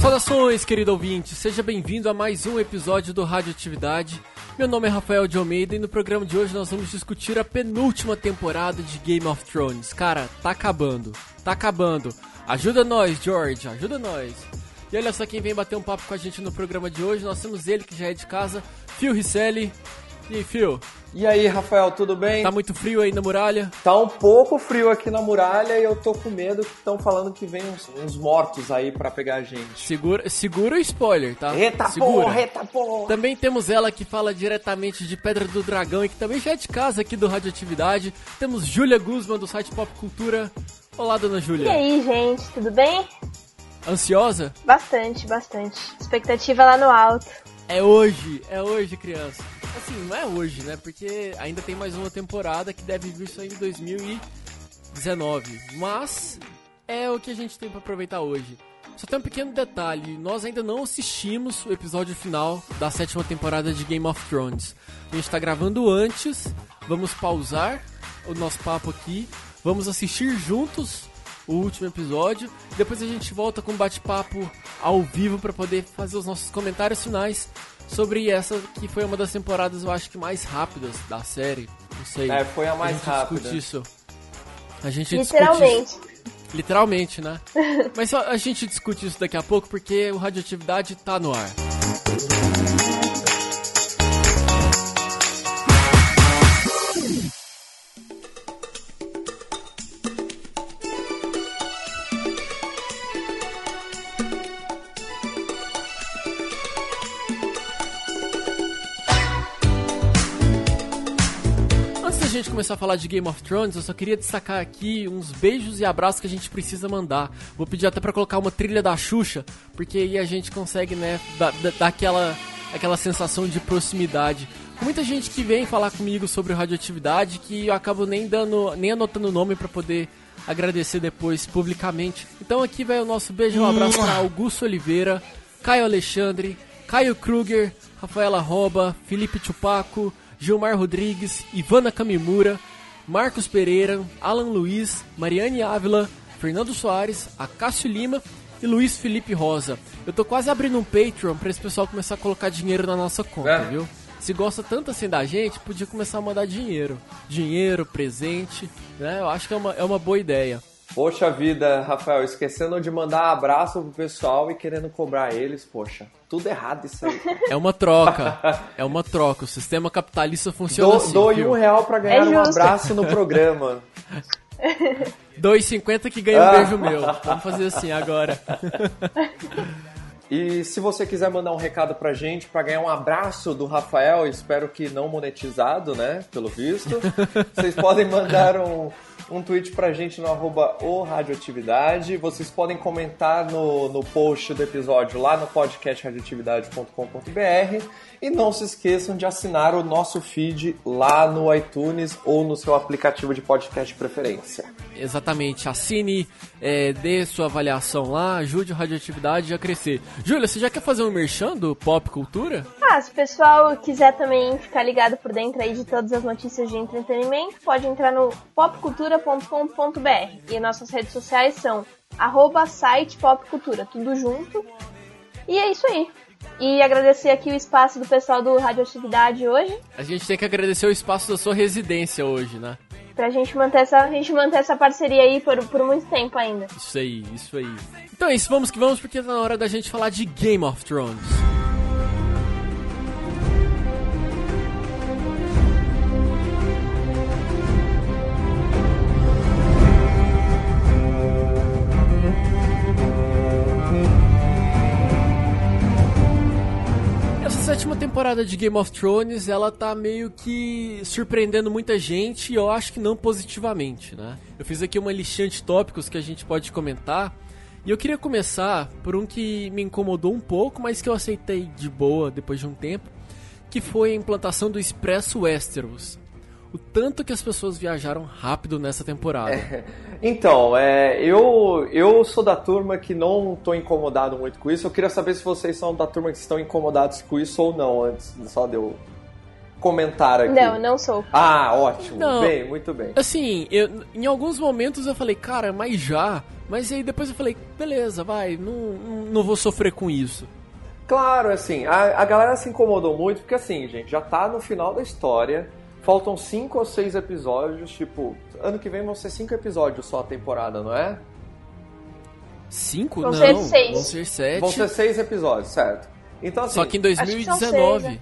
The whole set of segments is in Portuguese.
Saudações, querido ouvinte, seja bem-vindo a mais um episódio do Radioatividade. Meu nome é Rafael de Almeida e no programa de hoje nós vamos discutir a penúltima temporada de Game of Thrones. Cara, tá acabando, tá acabando. Ajuda nós, George, ajuda nós. E olha só quem vem bater um papo com a gente no programa de hoje. Nós temos ele que já é de casa, Phil Risselli. E aí, Phil? E aí, Rafael, tudo bem? Tá muito frio aí na muralha? Tá um pouco frio aqui na muralha e eu tô com medo que estão falando que vem uns, uns mortos aí para pegar a gente. Segura, segura o spoiler, tá? Eita segura. porra, eita porra! Também temos ela que fala diretamente de Pedra do Dragão e que também já é de casa aqui do Radioatividade. Temos Júlia Guzman do site Pop Cultura. Olá, dona Júlia. E aí, gente, tudo bem? Ansiosa? Bastante, bastante. Expectativa lá no alto. É hoje, é hoje, criança. Assim, não é hoje, né? Porque ainda tem mais uma temporada que deve vir só em 2019. Mas é o que a gente tem para aproveitar hoje. Só tem um pequeno detalhe: nós ainda não assistimos o episódio final da sétima temporada de Game of Thrones. A gente tá gravando antes, vamos pausar o nosso papo aqui, vamos assistir juntos o último episódio. Depois a gente volta com um bate-papo ao vivo para poder fazer os nossos comentários finais sobre essa que foi uma das temporadas, eu acho que mais rápidas da série. Não sei. É, foi a mais a rápida. Discute isso. A gente Literalmente. Literalmente, né? Mas só a gente discute isso daqui a pouco porque o Radioatividade tá no ar. Gente começar a falar de Game of Thrones, eu só queria destacar aqui uns beijos e abraços que a gente precisa mandar. Vou pedir até pra colocar uma trilha da Xuxa, porque aí a gente consegue, né, dar, dar- aquela, aquela sensação de proximidade. Com muita gente que vem falar comigo sobre radioatividade que eu acabo nem dando, nem anotando o nome pra poder agradecer depois publicamente. Então aqui vai o nosso beijo e um abraço para Augusto Oliveira, Caio Alexandre, Caio Kruger, Rafaela Roba, Felipe Chupaco, Gilmar Rodrigues, Ivana Kamimura, Marcos Pereira, Alan Luiz, Mariane Ávila, Fernando Soares, Acácio Lima e Luiz Felipe Rosa. Eu tô quase abrindo um Patreon pra esse pessoal começar a colocar dinheiro na nossa conta, É. viu? Se gosta tanto assim da gente, podia começar a mandar dinheiro. Dinheiro, presente, né? Eu acho que é uma, é uma boa ideia. Poxa vida, Rafael, esquecendo de mandar abraço pro pessoal e querendo cobrar eles, poxa, tudo errado isso aí. É uma troca. é uma troca. O sistema capitalista funciona Dou, assim. dou viu? um real pra ganhar É um abraço no programa. 2,50 que ganha um Ah. beijo meu. Vamos fazer assim agora. E se você quiser mandar um recado pra gente, pra ganhar um abraço do Rafael, espero que não monetizado, né? Pelo visto, vocês podem mandar um, um tweet pra gente no arroba o Radioatividade. Vocês podem comentar no, no post do episódio lá no podcast radioatividade.com.br. E não se esqueçam de assinar o nosso feed lá no iTunes ou no seu aplicativo de podcast de preferência. Exatamente. Assine, é, dê sua avaliação lá, ajude a radioatividade a crescer. Júlia, você já quer fazer um merchan do Pop Cultura? Ah, se o pessoal quiser também ficar ligado por dentro aí de todas as notícias de entretenimento, pode entrar no popcultura.com.br. E nossas redes sociais são arroba site popcultura, tudo junto. E é isso aí. E agradecer aqui o espaço do pessoal do Radioatividade hoje, A gente tem que agradecer o espaço da sua residência hoje, né? pra gente manter essa, a gente manter essa parceria aí por, por muito tempo ainda. Isso aí, isso aí. Então é isso, vamos que vamos, porque tá na hora da gente falar de Game of Thrones. Temporada de Game of Thrones, ela tá meio que surpreendendo muita gente e eu acho que não positivamente, né? Eu fiz aqui uma listinha de tópicos que a gente pode comentar e eu queria começar por um que me incomodou um pouco, mas que eu aceitei de boa depois de um tempo, que foi a implantação do Expresso Westeros. O tanto que as pessoas viajaram rápido nessa temporada. É, então, é, eu, eu sou da turma que não estou incomodado muito com isso. Eu queria saber se vocês são da turma que estão incomodados com isso ou não, antes só de eu comentar aqui. Não, não sou. Ah, ótimo. Não, bem, muito bem. Assim, eu, em alguns momentos eu falei, cara, mas já. Mas aí depois eu falei, beleza, vai, não, não vou sofrer com isso. Claro, assim, a, a galera se incomodou muito porque, assim, gente, já tá no final da história. Faltam cinco ou seis episódios, tipo, ano que vem vão ser cinco episódios só a temporada, não é? Cinco? Vão não, ser seis. vão ser sete. Vão ser seis episódios, certo. Então, assim, Só que em 2019. seis, né?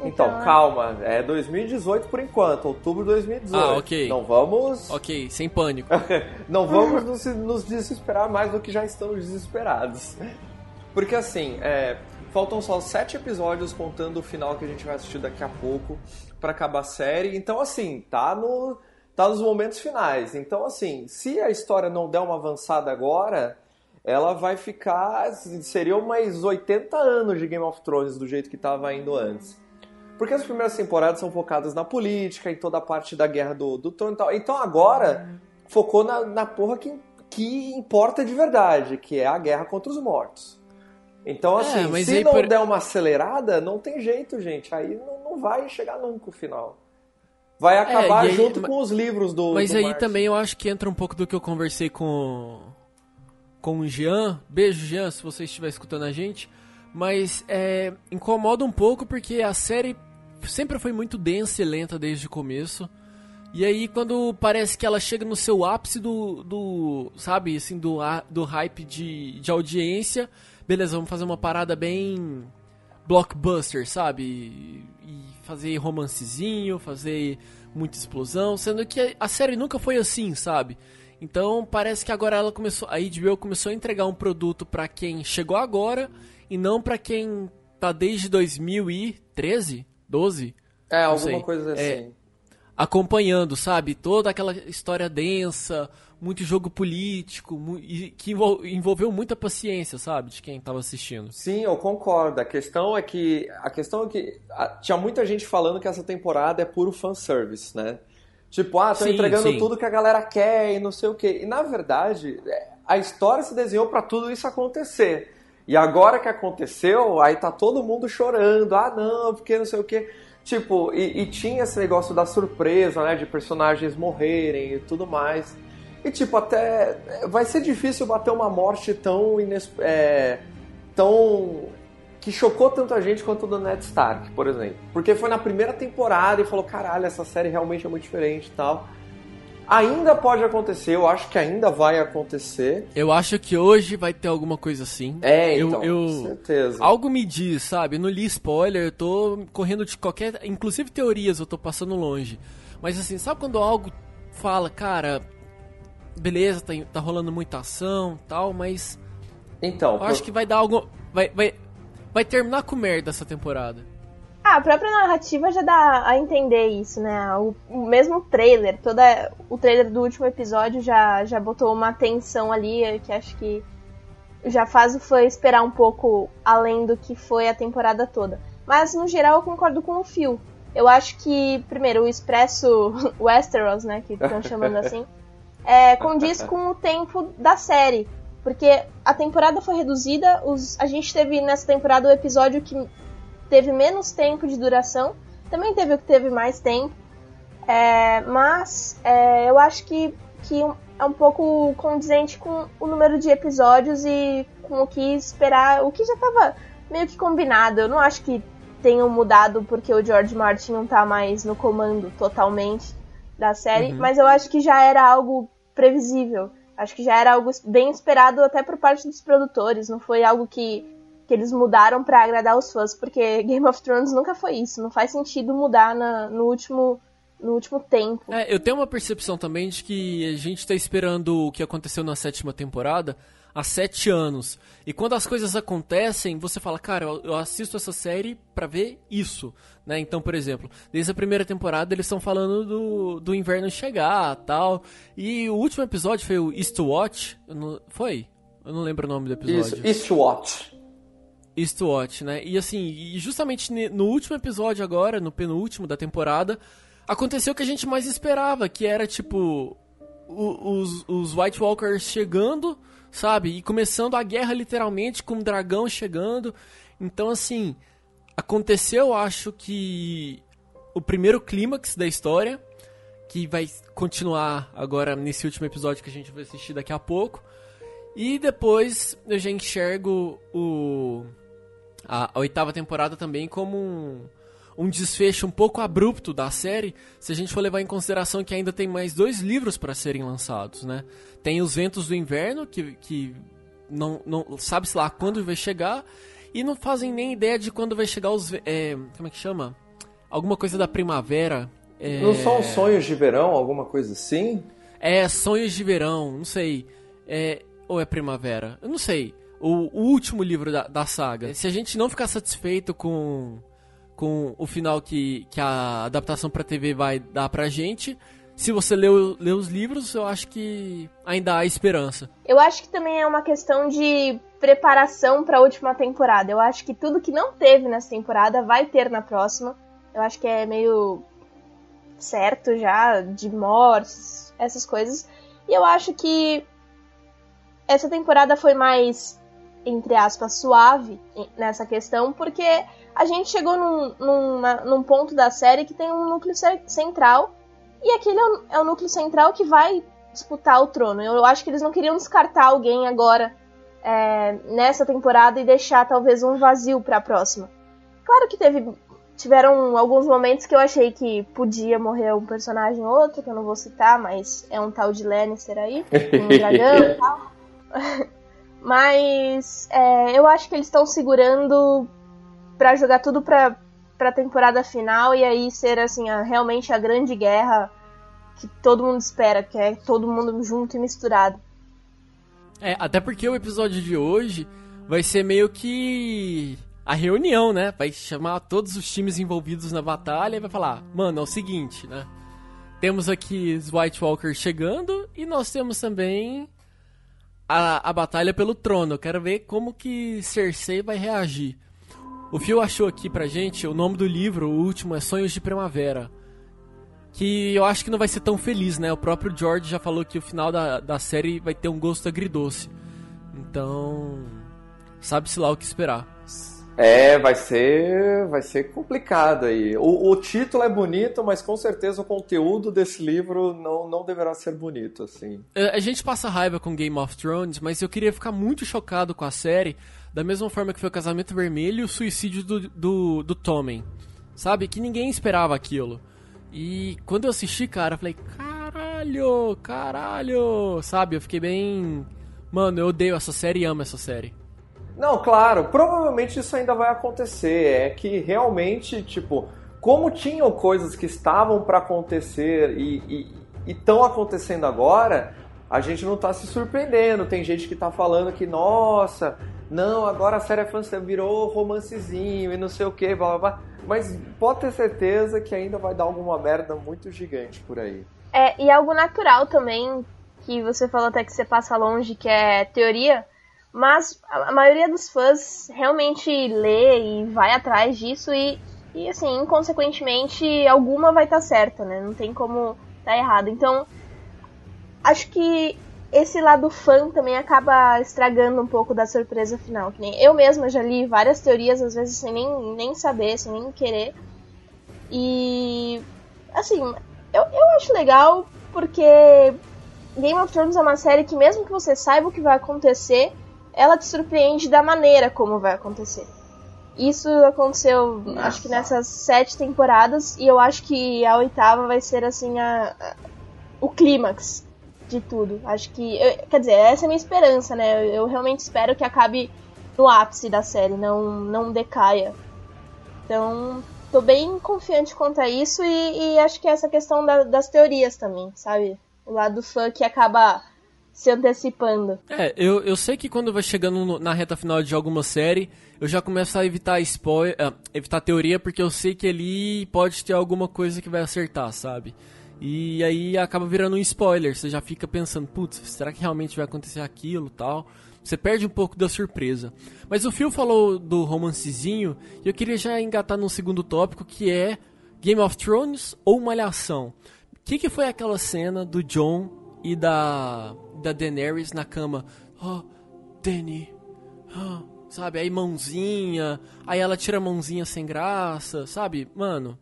Então, Então, é. calma, é 2018 por enquanto, outubro de 2018. Ah, ok. Não vamos, Ok, sem pânico. não vamos nos, nos desesperar mais do que já estamos desesperados. Porque assim, é, faltam só sete episódios contando o final que a gente vai assistir daqui a pouco pra acabar a série. Então assim, tá no tá nos momentos finais. Então assim, se a história não der uma avançada agora, ela vai ficar seriam mais 80 anos de Game of Thrones do jeito que tava indo antes. Porque as primeiras temporadas são focadas na política, em toda a parte da guerra do, do trono e tal. Então agora focou na, na porra que, que importa de verdade, que é a guerra contra os mortos. Então, É, assim, mas se não por- der uma acelerada, não tem jeito, gente. Aí não, não vai chegar nunca o final. Vai acabar É, aí- junto ma- com os livros do. Mas do aí também eu acho que entra um pouco do que eu conversei com com o Jean. Beijo, Jean, se você estiver escutando a gente. Mas é, incomoda um pouco porque a série sempre foi muito densa e lenta desde o começo. E aí quando parece que ela chega no seu ápice do, do sabe, assim, do, do hype de, de audiência, beleza, vamos fazer uma parada bem blockbuster, sabe? E fazer romancezinho, fazer muita explosão, sendo que a série nunca foi assim, sabe? Então parece que agora ela começou, a HBO começou a entregar um produto pra quem chegou agora e não pra quem tá desde 2013, 12, É, alguma sei. coisa assim. É, acompanhando, sabe? Toda aquela história densa, muito jogo político, e que envol- envolveu muita paciência, sabe? De quem tava assistindo. Sim, eu concordo. A questão é que a questão é que tinha muita gente falando que essa temporada é puro fanservice, né? Tipo, ah, tô Sim, entregando sim. tudo que a galera quer e não sei o quê. E na verdade, é, a história se desenhou pra tudo isso acontecer. E agora que aconteceu, aí tá todo mundo chorando. Ah, não, porque não sei o quê. Tipo, e, e tinha esse negócio da surpresa, né? De personagens morrerem e tudo mais. E tipo, até vai ser difícil bater uma morte tão é, tão que chocou tanta gente quanto o do Ned Stark, por exemplo. Porque foi na primeira temporada e falou, caralho, essa série realmente é muito diferente e tal. Ainda pode acontecer, eu acho que ainda vai acontecer. Eu acho que hoje vai ter alguma coisa assim. É, eu, então, eu... com certeza. Algo me diz, sabe? Eu não li spoiler, eu tô correndo de qualquer. Inclusive teorias, eu tô passando longe. Mas assim, sabe quando algo fala, cara, beleza, tá, tá rolando muita ação tal, mas Então, eu acho que vai dar algo. Vai, vai, vai terminar com merda essa temporada. Ah, a própria narrativa já dá a entender isso, né? O, o mesmo trailer, toda o trailer do último episódio já, já botou uma tensão ali que acho que já faz o fã esperar um pouco além do que foi a temporada toda. Mas no geral eu concordo com o Phil. Eu acho que, primeiro, o Expresso Westeros, né, que estão chamando assim, é, condiz com o tempo da série. Porque a temporada foi reduzida, os, a gente teve nessa temporada o episódio que teve menos tempo de duração, também teve o que teve mais tempo, é, mas é, eu acho que, que é um pouco condizente com o número de episódios e com o que esperar, o que já estava meio que combinado. Eu não acho que tenham mudado porque o George Martin não tá mais no comando totalmente da série, Uhum. mas eu acho que já era algo previsível. Acho que já era algo bem esperado até por parte dos produtores, não foi algo que, que eles mudaram pra agradar os fãs, porque Game of Thrones nunca foi isso, não faz sentido mudar na- no, último, no último tempo. É, eu tenho uma percepção também de que a gente tá esperando o que aconteceu na sétima temporada há sete anos. E quando as coisas acontecem, você fala, cara, eu, assisto essa série pra ver isso. Né? Então, por exemplo, desde a primeira temporada eles estão falando do, do inverno chegar tal. E o último episódio foi o Eastwatch. não- Foi? Eu não lembro o nome do episódio. Isso, Eastwatch. Eastwatch, né? E assim, e justamente no último episódio agora, no penúltimo da temporada, aconteceu o que a gente mais esperava, que era tipo os, os White Walkers chegando, sabe? E começando a guerra literalmente com o dragão chegando. Então assim, aconteceu, acho que o primeiro clímax da história, que vai continuar agora nesse último episódio que a gente vai assistir daqui a pouco. E depois eu já enxergo o a, a oitava temporada também como um, um desfecho um pouco abrupto da série, se a gente for levar em consideração que ainda tem mais dois livros para serem lançados, né? Tem Os Ventos do Inverno, que, que não, não sabe-se lá quando vai chegar, e não fazem nem ideia de quando vai chegar os... É, como é que chama? Alguma coisa da primavera. É... Não são sonhos de verão, alguma coisa assim? É, sonhos de verão, não sei. É, ou é primavera? Eu não sei o, o último livro da, da, saga. Se a gente não ficar satisfeito com, com o final que, que a adaptação para TV vai dar pra gente, se você leu, leu os livros, eu acho que ainda há esperança. Eu acho que também é uma questão de preparação para a última temporada. Eu acho que tudo que não teve nessa temporada vai ter na próxima. Eu acho que é meio certo já de mortes, essas coisas. E eu acho que essa temporada foi mais entre aspas, suave nessa questão, porque a gente chegou num, num, num ponto da série que tem um núcleo central, e aquele é o, é o, núcleo central que vai disputar o trono. Eu acho que eles não queriam descartar alguém agora é, nessa temporada e deixar talvez um vazio para a próxima. Claro que teve tiveram alguns momentos que eu achei que podia morrer um personagem ou outro, que eu não vou citar, mas é um tal de Lannister aí, um dragão e tal. Mas é, eu acho que eles estão segurando para jogar tudo pra, pra temporada final e aí ser assim, a, realmente a grande guerra que todo mundo espera, que é todo mundo junto e misturado. É, até porque o episódio de hoje vai ser meio que a reunião, né? Vai chamar todos os times envolvidos na batalha e vai falar: mano, é o seguinte, né? Temos aqui os White Walkers chegando e nós temos também a, a batalha pelo trono. Eu quero ver como que Cersei vai reagir. O Phil achou aqui pra gente o nome do livro, o último, é Sonhos de Primavera. Que eu acho que não vai ser tão feliz, né? O próprio George já falou que o final da, da série vai ter um gosto agridoce. Então. Sabe-se lá o que esperar. É, vai ser, vai ser complicado aí. O, o, título é bonito, mas com certeza o conteúdo desse livro não, não deverá ser bonito, assim. É, a gente passa raiva com Game of Thrones, mas eu queria ficar muito chocado com a série, da mesma forma que foi o Casamento Vermelho o suicídio do, do, do Tommen. Sabe? Que ninguém esperava aquilo. E quando eu assisti, cara, eu falei, caralho, caralho, sabe? Eu fiquei bem. Mano, eu odeio essa série e amo essa série. Não, claro, provavelmente isso ainda vai acontecer. É que realmente, tipo, como tinham coisas que estavam para acontecer e estão acontecendo agora, a gente não tá se surpreendendo. Tem gente que tá falando que, nossa, não, agora a série França virou romancezinho e não sei o que, blá blá blá. Mas pode ter certeza que ainda vai dar alguma merda muito gigante por aí. É, e algo natural também, que você falou até que você passa longe, que é teoria mas a maioria dos fãs realmente lê e vai atrás disso e, e assim, inconsequentemente, alguma vai estar tá certa, né? Não tem como estar tá errado. Então, acho que esse lado fã também acaba estragando um pouco da surpresa final. Que nem eu mesma já li várias teorias, às vezes sem nem, nem saber, sem nem querer. E assim, eu, eu acho legal porque Game of Thrones é uma série que mesmo que você saiba o que vai acontecer, ela te surpreende da maneira como vai acontecer. Isso aconteceu, Nossa. acho que nessas sete temporadas, e eu acho que a oitava vai ser assim a, a o clímax de tudo. Acho que, eu, quer dizer, essa é a minha esperança, né? Eu, eu, realmente espero que acabe no ápice da série, não não decaia. Então, tô bem confiante quanto a isso e, e acho que é essa questão da, das teorias também, sabe? O lado fã que acaba se antecipando. É, eu, eu sei que quando vai chegando no, na reta final de alguma série, eu já começo a evitar spoiler, uh, evitar teoria, porque eu sei que ali pode ter alguma coisa que vai acertar, sabe? E aí acaba virando um spoiler, você já fica pensando, putz, será que realmente vai acontecer aquilo tal? Você perde um pouco da surpresa. Mas o Phil falou do romancezinho, e eu queria já engatar num segundo tópico, que é Game of Thrones ou Malhação? O que, que foi aquela cena do John e da, da Daenerys na cama? Oh, Dany. Oh, sabe? Aí mãozinha. Aí ela tira a mãozinha sem graça, sabe? Mano.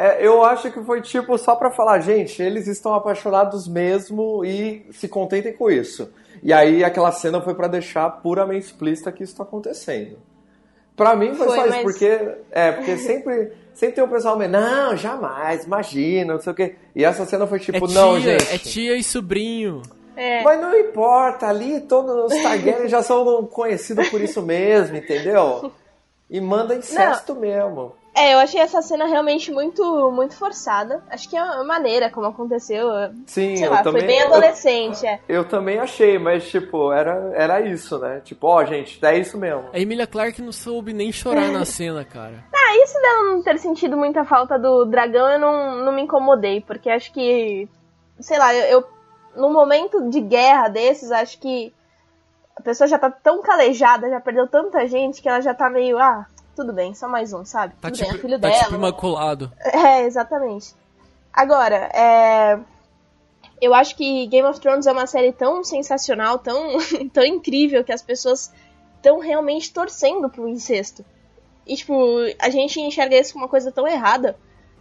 É, eu acho que foi tipo só pra falar, gente, eles estão apaixonados mesmo e se contentem com isso. E aí aquela cena foi para deixar puramente explícita que isso tá acontecendo. Pra mim foi, foi só mas... isso, porque, é, porque sempre, sempre tem um pessoal meio, não, jamais, imagina, não sei o quê. E essa cena foi tipo, é tia, não, gente. É tia e sobrinho. É. Mas não importa, ali todos os Targaryen já são conhecidos por isso mesmo, entendeu? E manda incesto não. mesmo. É, eu achei essa cena realmente muito muito forçada. Acho que é a maneira como aconteceu. Sim, sei eu lá, também, foi bem adolescente. Eu, é. eu também achei, mas tipo, era, era isso, né? Tipo, ó, oh, gente, é isso mesmo. A Emilia Clarke não soube nem chorar na cena, cara. Ah, isso dela não ter sentido muita falta do dragão, eu não, não me incomodei, porque acho que. Sei lá, eu, eu num momento de guerra desses, acho que a pessoa já tá tão calejada, já perdeu tanta gente que ela já tá meio, ah, tudo bem, só mais um, sabe? Tá tudo tipo, bem, é filho tá dela. tipo imaculado. É, exatamente. Agora, é... eu acho que Game of Thrones é uma série tão sensacional, tão, tão incrível, que as pessoas estão realmente torcendo pro incesto. E, tipo, a gente enxerga isso como uma coisa tão errada,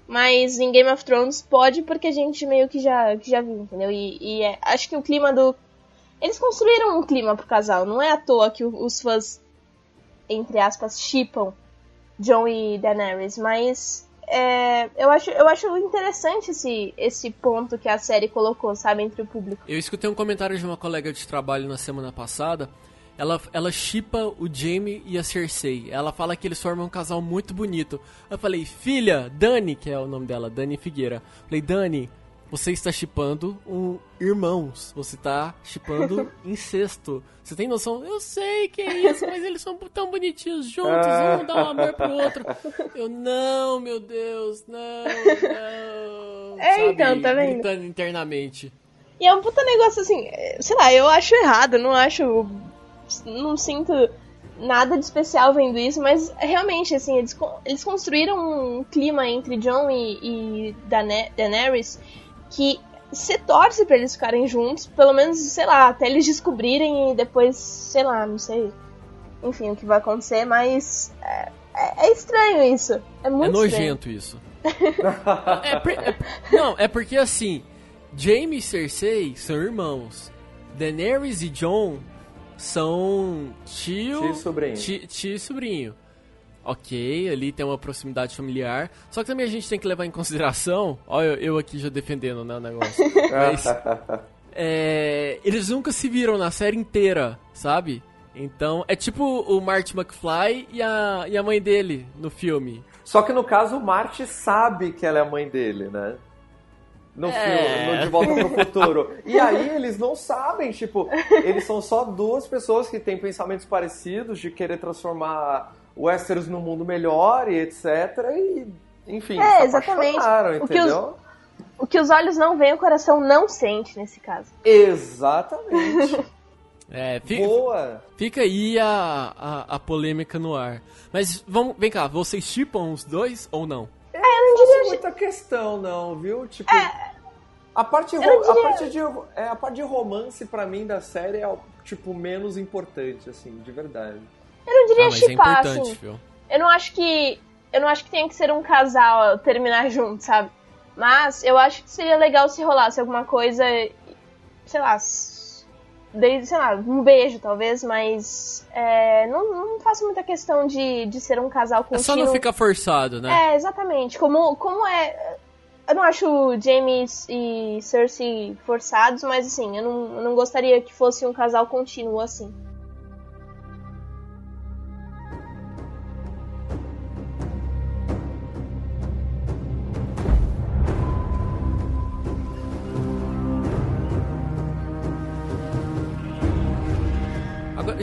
mas em Game of Thrones pode porque a gente meio que já, que já viu, entendeu? E, e é, acho que o clima do. Eles construíram um clima pro casal, não é à toa que os fãs, entre aspas, chipam Jon e Daenerys, mas é, eu, acho, eu acho interessante esse, esse ponto que a série colocou, sabe, entre o público. Eu escutei um comentário de uma colega de trabalho na semana passada. Ela, ela chipa o Jaime e a Cersei. Ela fala que eles formam um casal muito bonito. Eu falei, filha, Dani, que é o nome dela, Dani Figueira. Falei, Dani, você está chipando um irmãos. Você está chipando incesto. Você tem noção? Eu sei que é isso, mas eles são tão bonitinhos juntos, um dá um amor pro outro. Eu, não, meu Deus, não, não. É, sabe, então, tá vendo? Internamente. E é um puta negócio assim, sei lá, eu acho errado, não acho. Não sinto nada de especial vendo isso, mas realmente, assim, eles, eles construíram um clima entre John e, e Daenerys que se torce para eles ficarem juntos, pelo menos, sei lá, até eles descobrirem e depois, sei lá, não sei, enfim, o que vai acontecer, mas é, é, é estranho isso. É muito É nojento estranho. isso. é, é, não, é porque assim, Jaime e Cersei são irmãos. Daenerys e Jon são tio, tio e sobrinho. Tio, tio e sobrinho ok, ali tem uma proximidade familiar. Só que também a gente tem que levar em consideração. Olha, eu aqui já defendendo né, o negócio. Mas, é, eles nunca se viram na série inteira, sabe? Então, é tipo o Marty McFly e a, e a mãe dele no filme. Só que no caso, o Marty sabe que ela é a mãe dele, né? No é. filme, no De Volta pro Futuro. E aí eles não sabem, tipo, eles são só duas pessoas que têm pensamentos parecidos de querer transformar Westeros no mundo melhor e etc. E, enfim, é, exatamente. O que, os, o que os olhos não veem, o coração não sente nesse caso. Exatamente. É, fica, Boa! Fica aí a, a, a, polêmica no ar. Mas vamos, vem cá, vocês chipam os dois ou não? É, eu não diria. Não muita questão, não, viu? Tipo. É, a parte, diria... a, parte de, é, a parte de romance, para mim, da série é, tipo, menos importante, assim, de verdade. Eu não diria ah, chipar, é assim. Viu? Eu não acho que. Eu não acho que tenha que ser um casal terminar junto, sabe? Mas eu acho que seria legal se rolasse alguma coisa. Sei lá. Desde, sei lá, um beijo talvez, mas é, não, não faço muita questão de, de ser um casal contínuo. É só não ficar forçado, né? É, exatamente. Como, como é. Eu não acho James e Cersei forçados, mas assim, eu não, eu não gostaria que fosse um casal contínuo assim.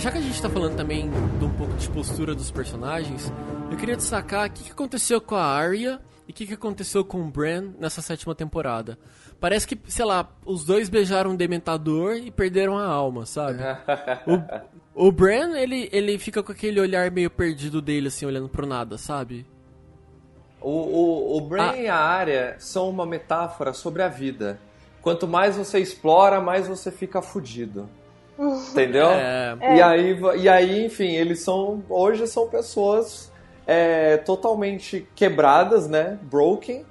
Já que a gente tá falando também de um pouco de postura dos personagens, eu queria destacar o que, que aconteceu com a Arya e o que, que aconteceu com o Bran nessa sétima temporada. Parece que, sei lá, os dois beijaram um dementador e perderam a alma, sabe? o, o Bran, ele, ele fica com aquele olhar meio perdido dele, assim, olhando pro nada, sabe? O, o, o Brain ah. e a área são uma metáfora sobre a vida. Quanto mais você explora, mais você fica fudido. Entendeu? É. E, aí, e aí, enfim, eles são. Hoje são pessoas é, totalmente quebradas, né? Broken,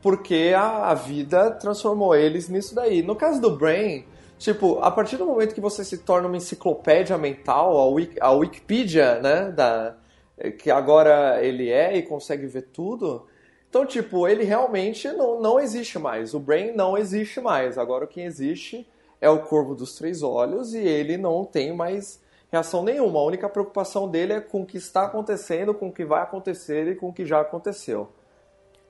porque a, a vida transformou eles nisso daí. No caso do Brain, tipo, a partir do momento que você se torna uma enciclopédia mental, a, Wiki, a Wikipedia, né? Da, que agora ele é e consegue ver tudo. Então, tipo, ele realmente não, não existe mais. O Brain não existe mais. Agora o que existe é o Corvo dos Três Olhos e ele não tem mais reação nenhuma. A única preocupação dele é com o que está acontecendo, com o que vai acontecer e com o que já aconteceu.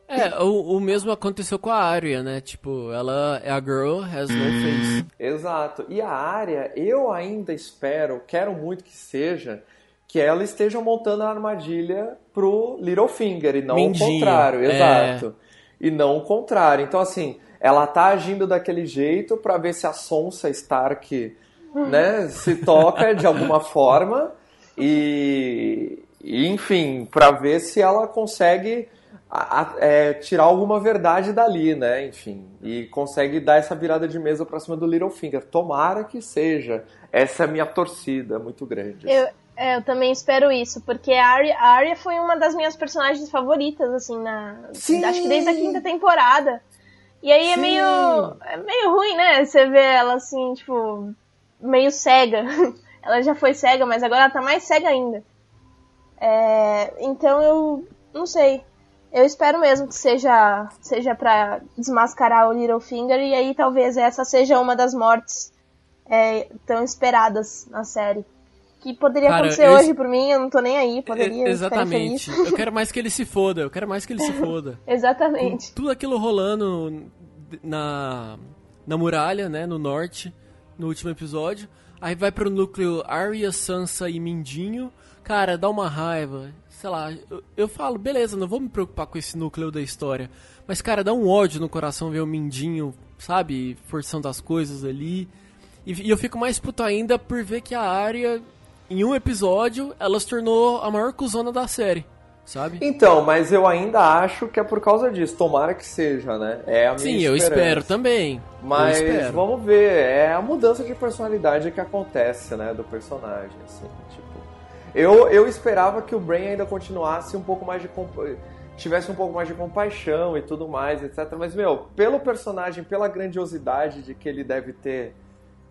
É, o, o mesmo aconteceu com a Arya, né? Tipo, ela é a girl, has no face. Exato. E a Arya, eu ainda espero, quero muito que seja, que ela esteja montando a armadilha pro Littlefinger e não Mindinho, o contrário. É. Exato. E não o contrário. Então, assim, ela tá agindo daquele jeito para ver se a Sonsa Stark né, se toca de alguma forma e, e enfim, para ver se ela consegue a, a, é, tirar alguma verdade dali, né? Enfim, e consegue dar essa virada de mesa para cima do Littlefinger. Tomara que seja. Essa é a minha torcida muito grande. Eu, é, eu também espero isso, porque a Arya, a Arya foi uma das minhas personagens favoritas, assim, na. Sim. Acho que desde a quinta temporada. E aí é meio. É meio ruim, né? Você vê ela assim, tipo, meio cega. ela já foi cega, mas agora ela tá mais cega ainda. É, então eu não sei. Eu espero mesmo que seja seja para desmascarar o Littlefinger e aí talvez essa seja uma das mortes é, tão esperadas na série. Que poderia Cara, acontecer hoje por mim, eu não tô nem aí, poderia. Exatamente. Eu quero mais que ele se foda, eu quero mais que ele se foda. Exatamente. Com tudo aquilo rolando na, na muralha, né, no norte, no último episódio. Aí vai pro núcleo Arya, Sansa e Mindinho. Cara, dá uma raiva. Sei lá, eu, eu, falo, beleza, não vou me preocupar com esse núcleo da história. Mas, cara, dá um ódio no coração ver o Mindinho, sabe, forçando as coisas ali. E, e eu fico mais puto ainda por ver que a Arya, em um episódio, ela se tornou a maior cuzona da série sabe? Então, mas eu ainda acho que é por causa disso. Tomara que seja, né? É a minha Sim, esperança. eu espero também. Mas espero. vamos ver, é a mudança de personalidade que acontece, né, do personagem, assim, tipo. Eu, eu esperava que o Brain ainda continuasse um pouco mais de tivesse um pouco mais de compaixão e tudo mais, etc. Mas meu, pelo personagem, pela grandiosidade de que ele deve ter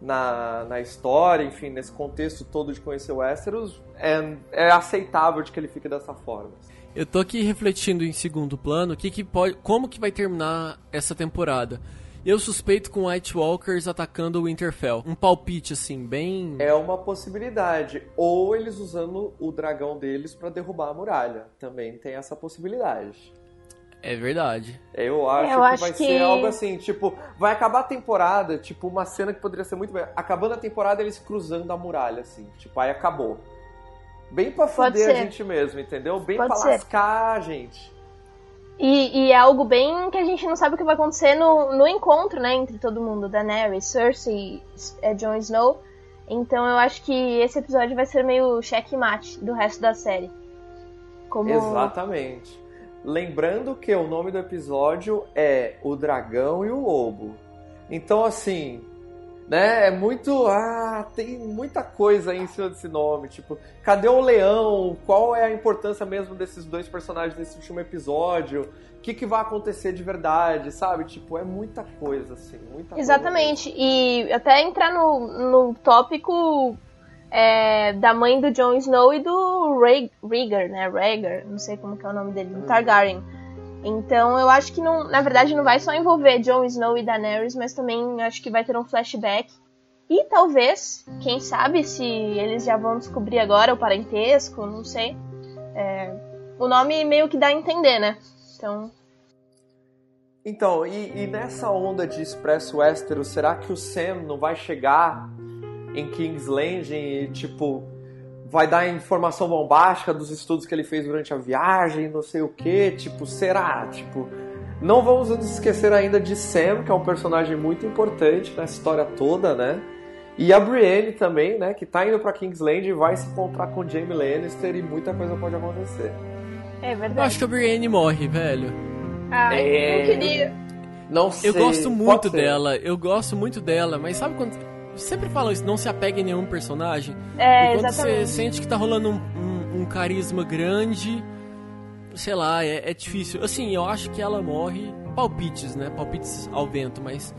na, na história, enfim, nesse contexto todo de conhecer o Westeros, é, é aceitável de que ele fique dessa forma. Eu tô aqui refletindo em segundo plano, que que pode, como que vai terminar essa temporada. Eu suspeito com White Walkers atacando o Winterfell. Um palpite, assim, bem. É uma possibilidade. Ou eles usando o dragão deles para derrubar a muralha. Também tem essa possibilidade. É verdade. Eu acho Eu que acho vai que... ser algo assim, tipo, vai acabar a temporada, tipo, uma cena que poderia ser muito bem. Acabando a temporada, eles cruzando a muralha, assim, tipo, aí acabou. Bem pra foder a gente mesmo, entendeu? Bem Pode pra ser. lascar a gente. E, e, é algo bem que a gente não sabe o que vai acontecer no, no encontro, né, entre todo mundo, Daenerys, Cersei, é, Jon Snow. Então eu acho que esse episódio vai ser meio checkmate do resto da série. Como... Exatamente. Lembrando que o nome do episódio é O Dragão e o Lobo. Então, assim, né? É muito. Ah, tem muita coisa aí em cima desse nome. Tipo, cadê o leão? Qual é a importância mesmo desses dois personagens nesse último episódio? O que, que vai acontecer de verdade, sabe? Tipo, é muita coisa, assim. Muita Exatamente. E até entrar no, no tópico é, da mãe do Jon Snow e do Rhaegar, né? Rhaegar, não sei como que é o nome dele, do Targaryen. Então eu acho que não, na verdade não vai só envolver Jon Snow e Daenerys, mas também acho que vai ter um flashback. E talvez, quem sabe, se eles já vão descobrir agora o parentesco, não sei. É, o nome meio que dá a entender, né? Então. Então, e, e nessa onda de Expresso Westeros, será que o Sam não vai chegar em King's Landing e, tipo, vai dar informação bombástica dos estudos que ele fez durante a viagem, não sei o que, tipo, será? Tipo, não vamos nos esquecer ainda de Sam, que é um personagem muito importante nessa história toda, né? E a Brienne também, né, que tá indo para King's Landing e vai se encontrar com Jaime Lannister e muita coisa pode acontecer. É verdade. Eu acho que a Brienne morre, velho. Ah, É. eu queria. Não sei. Eu gosto muito dela, eu gosto muito dela, mas sabe quando. Sempre falam isso, não se apega em nenhum personagem. É, e quando exatamente. você sente que tá rolando um, um- um carisma grande, sei lá, é, é difícil. Assim, eu acho que ela morre. Palpites, né? Palpites ao vento, mas.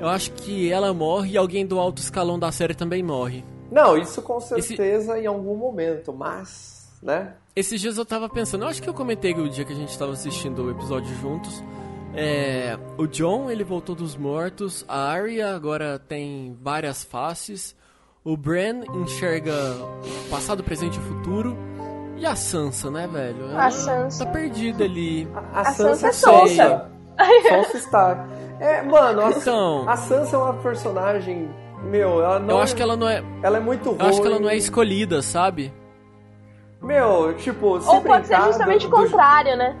Eu acho que ela morre e alguém do alto escalão da série também morre. Não, isso com Esse- certeza em algum momento, mas, né? Esses dias eu tava pensando, eu acho que eu comentei o dia que a gente tava assistindo o episódio juntos. É, o John, ele voltou dos mortos. A Arya agora tem várias faces. O Bran enxerga o passado, presente e o futuro. E a Sansa, né, velho? Ela A Sansa. Tá perdida ali. A, A Sansa, Sansa é Sansa. Sansa Stark. É, mano, a, Então- a Sansa é uma personagem, meu, ela não Eu acho que ela não é. ela é muito ruim. Eu acho que ela não é escolhida, sabe? Meu, tipo, se Ou pode ser justamente o do- do- contrário, né?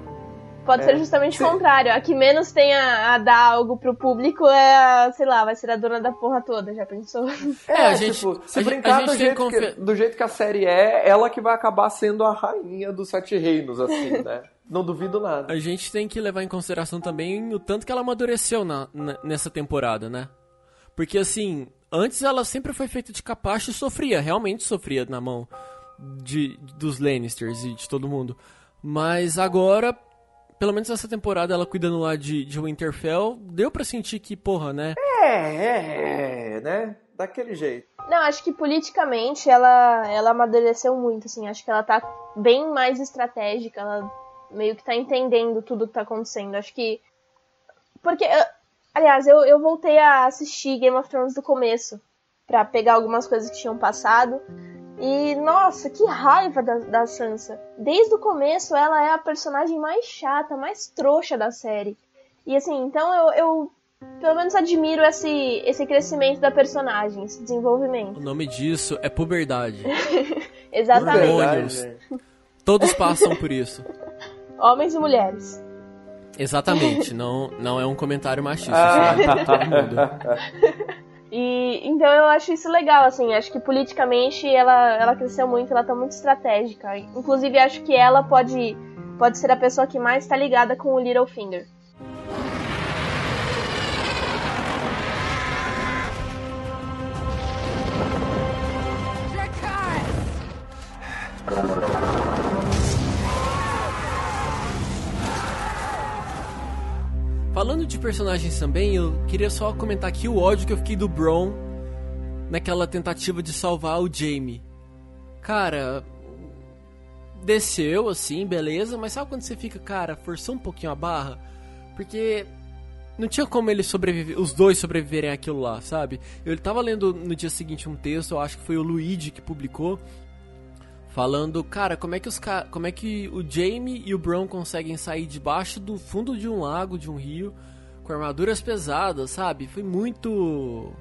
Pode É. ser justamente o contrário. A que menos tem a, a dar algo pro público é a, sei lá, vai ser a dona da porra toda, já pensou? É, É, a gente- tipo, se a gente- brincar a gente do, jeito confi- que, do jeito que a série é, ela que vai acabar sendo a rainha dos sete reinos, assim, né? Não duvido nada. A gente tem que levar em consideração também o tanto que ela amadureceu na, na- nessa temporada, né? Porque assim, antes ela sempre foi feita de capacho e sofria, realmente sofria na mão de, dos Lannisters e de todo mundo. Mas agora, pelo menos essa temporada, ela cuidando lá de, de Winterfell, deu pra sentir que, porra, né? É, é, é, né? Daquele jeito. Não, acho que politicamente ela, ela amadureceu muito, assim. Acho que ela tá bem mais estratégica. Ela meio que tá entendendo tudo que tá acontecendo. Acho que. Porque. eu- Aliás, eu, eu voltei a assistir Game of Thrones do começo. Pra pegar algumas coisas que tinham passado. E, nossa, que raiva da, da Sansa. Desde o começo, ela é a personagem mais chata, mais trouxa da série. E, assim, então eu, eu pelo menos admiro esse, esse crescimento da personagem, esse desenvolvimento. O nome disso é puberdade. Exatamente. Gente. Todos passam por isso. Homens e mulheres. Exatamente, não, não é um comentário machista, Ah. isso é pra todo mundo. E então eu acho isso legal, assim, acho que politicamente ela, ela cresceu muito, ela tá muito estratégica. Inclusive acho que ela pode, pode ser a pessoa que mais tá ligada com o Littlefinger. Falando de personagens também, eu queria só comentar aqui o ódio que eu fiquei do Bron naquela tentativa de salvar o Jamie. Cara, desceu assim, beleza, mas sabe quando você fica, cara, forçou um pouquinho a barra? Porque não tinha como eles sobreviver, os dois sobreviverem àquilo lá, sabe? Eu tava lendo no dia seguinte um texto, eu acho que foi o Luigi que publicou, falando, cara, como é que os como é que o Jamie e o Bron conseguem sair debaixo do fundo de um lago, de um rio, com armaduras pesadas, sabe? Foi muito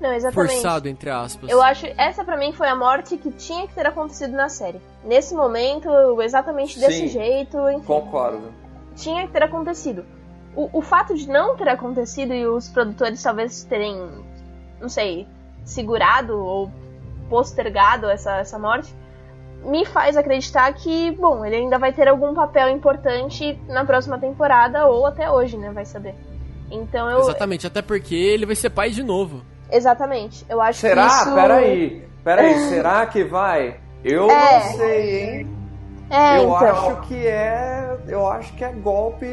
Não, exatamente. forçado entre aspas. Eu acho essa pra mim foi a morte que tinha que ter acontecido na série. Nesse momento, exatamente desse Sim. jeito, enfim. Concordo. tinha que ter acontecido. O, o fato de não ter acontecido e os produtores talvez terem, não sei, segurado ou postergado essa, essa morte, me faz acreditar que, bom, ele ainda vai ter algum papel importante na próxima temporada ou até hoje, né? Vai saber. Então eu. Exatamente, até porque ele vai ser pai de novo. Exatamente. Eu acho Será? que isso. Peraí. Peraí, será que vai? Eu É. não sei, hein? É, eu então. acho que é. Eu acho que é golpe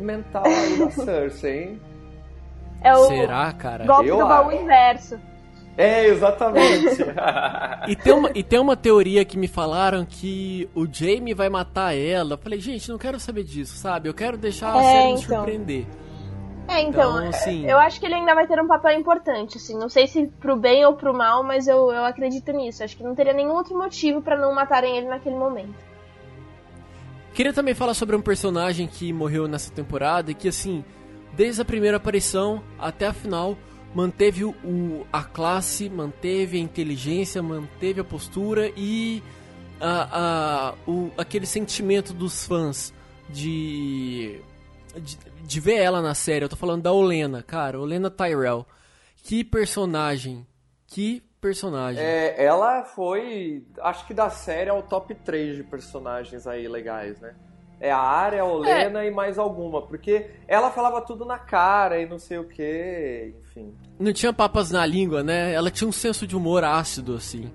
mental aí da Cersei, hein? É o Será, cara? golpe Eu do baú acho. inverso. É, exatamente. E tem, uma, e tem uma teoria que me falaram que o Jamie vai matar ela. Eu falei, gente, não quero saber disso, sabe? Eu quero deixar a É, série me então. surpreender. É, então, Então, assim- eu acho que ele ainda vai ter um papel importante, assim, não sei se pro bem ou pro mal, mas eu, eu acredito nisso. Acho que não teria nenhum outro motivo pra não matarem ele naquele momento. Queria também falar sobre um personagem que morreu nessa temporada e que, assim, desde a primeira aparição até a final, manteve o, a classe, manteve a inteligência, manteve a postura e a, a- o- aquele sentimento dos fãs de, de, de ver ela na série. Eu tô falando da Olena, cara, Olena Tyrell. Que personagem, que personagem. É, ela foi, acho que da série é o top 3 de personagens aí legais, né? É a Arya, a Olena é. e mais alguma, porque ela falava tudo na cara e não sei o que, enfim. Não tinha papas na língua, né? Ela tinha um senso de humor ácido, assim.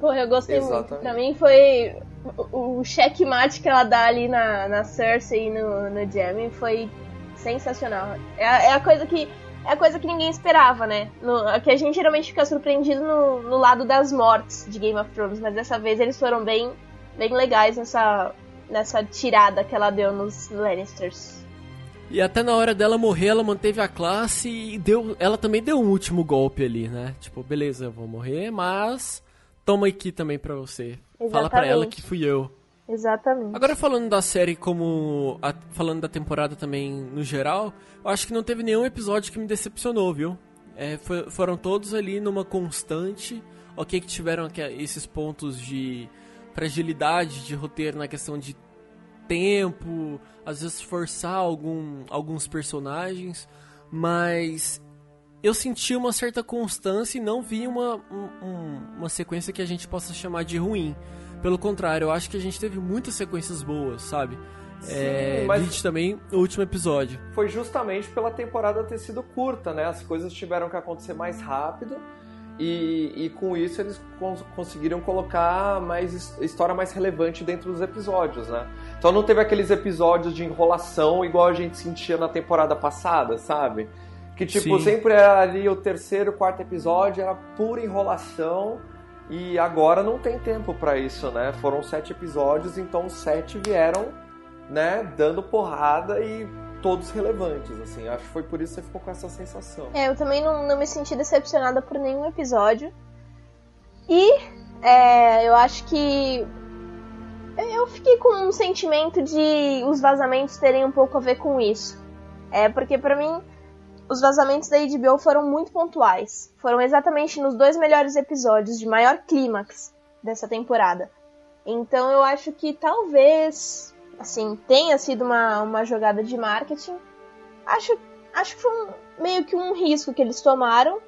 Porra, eu gostei Exatamente. muito. Pra mim foi. O, o checkmate que ela dá ali na, na Cersei e no, no Jaime foi sensacional. É, é a coisa que é a coisa que ninguém esperava, né? No, que a gente geralmente fica surpreendido no, no lado das mortes de Game of Thrones, mas dessa vez eles foram bem, bem legais nessa, nessa tirada que ela deu nos Lannisters. E até na hora dela morrer, ela manteve a classe e deu, ela também deu um último golpe ali, né? Tipo, beleza, eu vou morrer, mas toma aqui também pra você. Exatamente. Fala pra ela que fui eu. Exatamente. Agora falando da série como. A, falando da temporada também no geral, eu acho que não teve nenhum episódio que me decepcionou, viu? É, foi, foram todos ali numa constante. Ok, que tiveram esses pontos de fragilidade de roteiro na questão de tempo, às vezes forçar algum, alguns personagens, mas eu senti uma certa constância e não vi uma, um, uma sequência que a gente possa chamar de ruim. Pelo contrário, eu acho que a gente teve muitas sequências boas, sabe? Sim, é, mas também o último episódio. Foi justamente pela temporada ter sido curta, né? As coisas tiveram que acontecer mais rápido e, e com isso eles cons conseguiram colocar mais história mais relevante dentro dos episódios, né? Então não teve aqueles episódios de enrolação igual a gente sentia na temporada passada, sabe? Que tipo, Sim. sempre era ali o terceiro, quarto episódio, era pura enrolação e agora não tem tempo para isso, né? Foram sete episódios, então sete vieram, né, dando porrada e todos relevantes, assim. Acho que foi por isso que você ficou com essa sensação. É, eu também não, não me senti decepcionada por nenhum episódio. E é, eu acho que eu fiquei com um sentimento de os vazamentos terem um pouco a ver com isso. É, porque para mim os vazamentos da HBO foram muito pontuais. Foram exatamente nos dois melhores episódios de maior clímax dessa temporada. Então eu acho que talvez, assim, tenha sido uma, uma jogada de marketing. Acho, acho que foi um, meio que um risco que eles tomaram.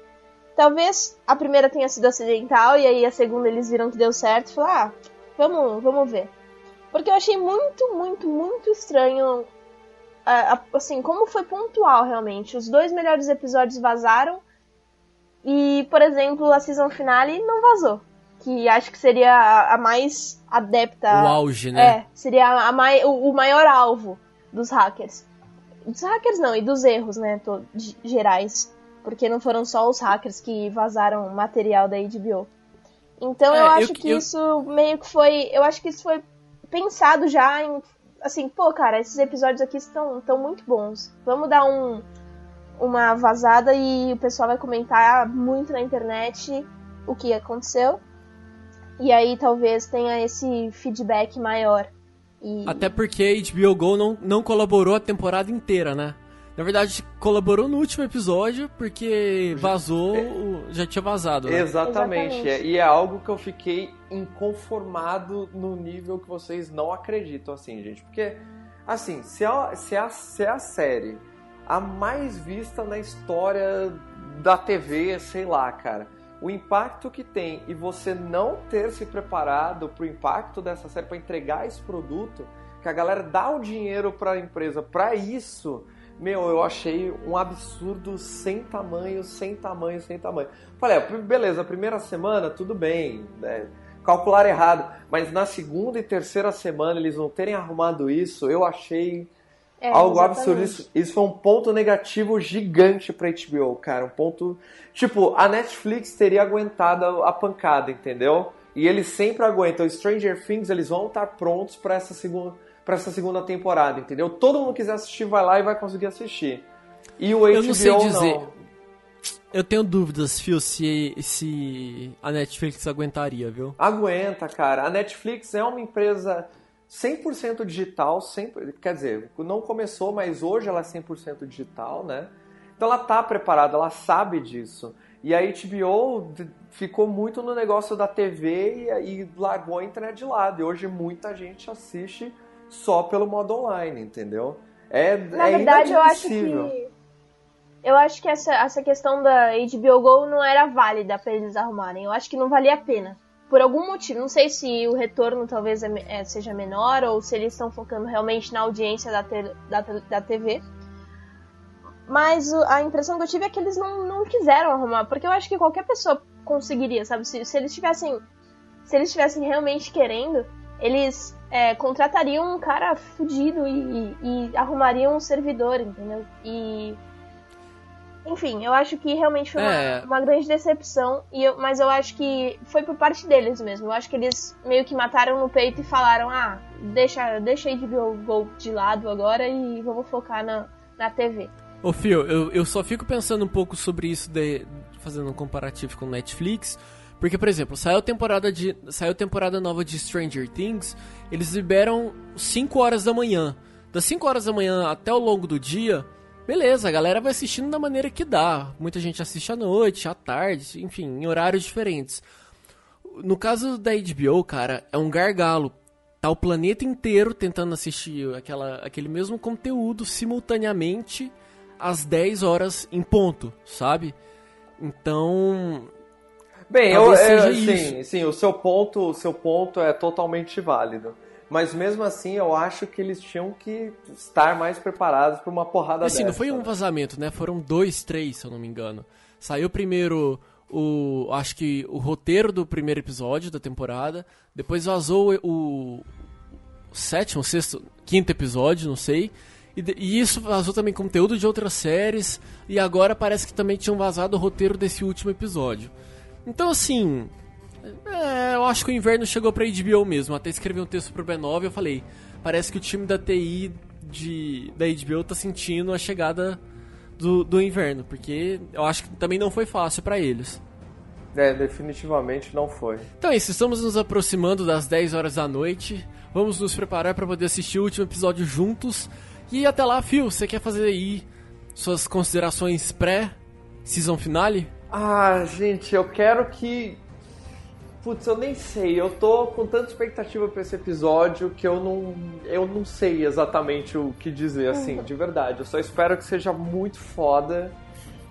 Talvez a primeira tenha sido acidental e aí a segunda eles viram que deu certo e falaram, ah, vamos, vamos ver. Porque eu achei muito, muito, muito estranho assim, como foi pontual realmente. Os dois melhores episódios vazaram e, por exemplo, a season finale não vazou. Que acho que seria a, a mais adepta. O auge, né? É, seria a, mai, o, o, maior alvo dos hackers. Dos hackers não, e dos erros, né? To, gerais. Porque não foram só os hackers que vazaram material da HBO. Então é, eu acho eu, que eu... isso meio que foi. Eu acho que isso foi pensado já em assim, pô, cara, esses episódios aqui estão, estão muito bons. Vamos dar um, uma vazada e o pessoal vai comentar muito na internet o que aconteceu. E aí talvez tenha esse feedback maior. E... Até porque a HBO Go não, não colaborou a temporada inteira, né? Na verdade, colaborou no último episódio porque vazou, é. já tinha vazado. Né? Exatamente. Exatamente. E é algo que eu fiquei inconformado no nível que vocês não acreditam, assim, gente. Porque, assim, se é, se é, se é a série a mais vista na história da TV, sei lá, cara. O impacto que tem e você não ter se preparado para o impacto dessa série, para entregar esse produto, que a galera dá o dinheiro para a empresa para isso meu, eu achei um absurdo sem tamanho, sem tamanho, sem tamanho. Falei, beleza, primeira semana, tudo bem, né? calcular errado, mas na segunda e terceira semana eles não terem arrumado isso, eu achei é, algo exatamente. absurdo. Isso, isso foi um ponto negativo gigante pra HBO, cara. Um ponto. Tipo, a Netflix teria aguentado a pancada, entendeu? E eles sempre aguentam. Stranger Things, eles vão estar prontos para essa segunda para essa segunda temporada, entendeu? Todo mundo quiser assistir vai lá e vai conseguir assistir. E o HBO Eu não sei dizer. Não. Eu tenho dúvidas, Phil, se, se a Netflix aguentaria, viu? Aguenta, cara. A Netflix é uma empresa 100% digital, 100, quer dizer, não começou, mas hoje ela é 100% digital, né? Então ela tá preparada, ela sabe disso. E a HBO ficou muito no negócio da TV e, e largou a internet de lado. E hoje muita gente assiste só pelo modo online, entendeu? É, Na é verdade, eu acho que. eu acho que essa, essa questão da HBO Go não era válida para eles arrumarem. Eu acho que não valia a pena. Por algum motivo. Não sei se o retorno talvez é, é, seja menor ou se eles estão focando realmente na audiência da, te, da, da TV. Mas a impressão que eu tive é que eles não, não quiseram arrumar. Porque eu acho que qualquer pessoa conseguiria, sabe? Se, se eles tivessem. Se eles tivessem realmente querendo, eles é, contratariam um cara fudido e, e, e arrumariam um servidor, entendeu? E enfim, eu acho que realmente foi é. uma, uma, grande decepção, e eu, mas eu acho que foi por parte deles mesmo. Eu acho que eles meio que mataram no peito e falaram: ah, deixa, deixa aí de Go de lado agora e vamos focar na, na TV. Ô Fio, eu, eu só fico pensando um pouco sobre isso, de, fazendo um comparativo com Netflix. Porque, por exemplo, saiu temporada de saiu temporada nova de Stranger Things, eles liberam 5 horas da manhã. Das 5 horas da manhã até o longo do dia, Beleza, a galera vai assistindo da maneira que dá. Muita gente assiste à noite, à tarde, enfim, em horários diferentes. No caso da HBO, cara, é um gargalo. Tá o planeta inteiro tentando assistir aquela, aquele mesmo conteúdo simultaneamente às 10 horas em ponto, sabe? Então. Bem, eu, é, sim, sim, o seu ponto, o seu ponto é totalmente válido. Mas mesmo assim, eu acho que eles tinham que estar mais preparados para uma porrada assim, dessa. não foi um vazamento, né? Foram dois, três, se eu não me engano. Saiu primeiro o. Acho que o roteiro do primeiro episódio da temporada. Depois vazou o, o sétimo, sexto, quinto episódio, não sei. E, e, isso vazou também conteúdo de outras séries. E agora parece que também tinham vazado o roteiro desse último episódio. Então, assim, é, eu acho que o inverno chegou pra HBO mesmo. Até escrevi um texto pro B9 e eu falei: parece que o time da TI de, da HBO tá sentindo a chegada do, do inverno, porque eu acho que também não foi fácil para eles. É, definitivamente não foi. Então é isso, estamos nos aproximando das 10 horas da noite. Vamos nos preparar para poder assistir o último episódio juntos. E até lá, Phil, você quer fazer aí suas considerações pré-season finale? Ah, gente, eu quero que Putz, eu nem sei. Eu tô com tanta expectativa para esse episódio que eu não, eu não sei exatamente o que dizer, assim, de verdade. Eu só espero que seja muito foda,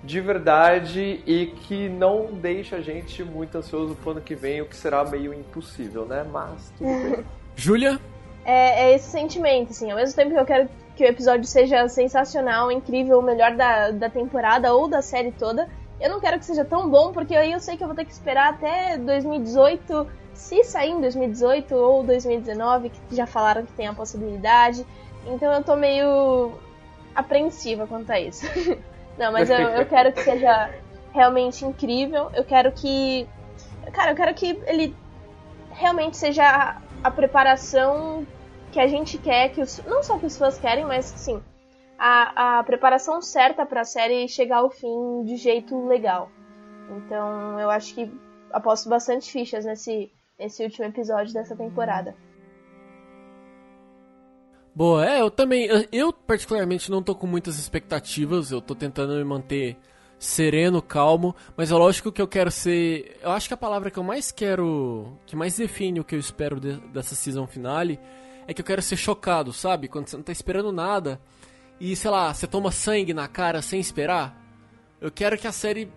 de verdade, e que não deixe a gente muito ansioso pro ano que vem, o que será meio impossível, né? Mas tudo bem. Júlia? É, é, esse sentimento, assim. Ao mesmo tempo que eu quero que o episódio seja sensacional, incrível, o melhor da, da temporada ou da série toda, eu não quero que seja tão bom, porque aí eu sei que eu vou ter que esperar até 2018, se sair em 2018 ou 2019, que já falaram que tem a possibilidade. Então eu tô meio apreensiva quanto a isso. não, mas eu, eu quero que seja realmente incrível. Eu quero que. Cara, eu quero que ele realmente seja a, a preparação que a gente quer, que os, não só que os fãs querem, mas sim, a, a preparação certa para a série chegar ao fim de jeito legal. Então eu acho que aposto bastante fichas nesse, nesse último episódio dessa temporada. Boa, é, eu também, eu particularmente não tô com muitas expectativas, eu tô tentando me manter sereno, calmo, mas é lógico que eu quero ser, eu acho que a palavra que eu mais quero, que mais define o que eu espero de, dessa season finale, é que eu quero ser chocado, sabe? Quando você não tá esperando nada, e, sei lá, você toma sangue na cara sem esperar. Eu quero que a série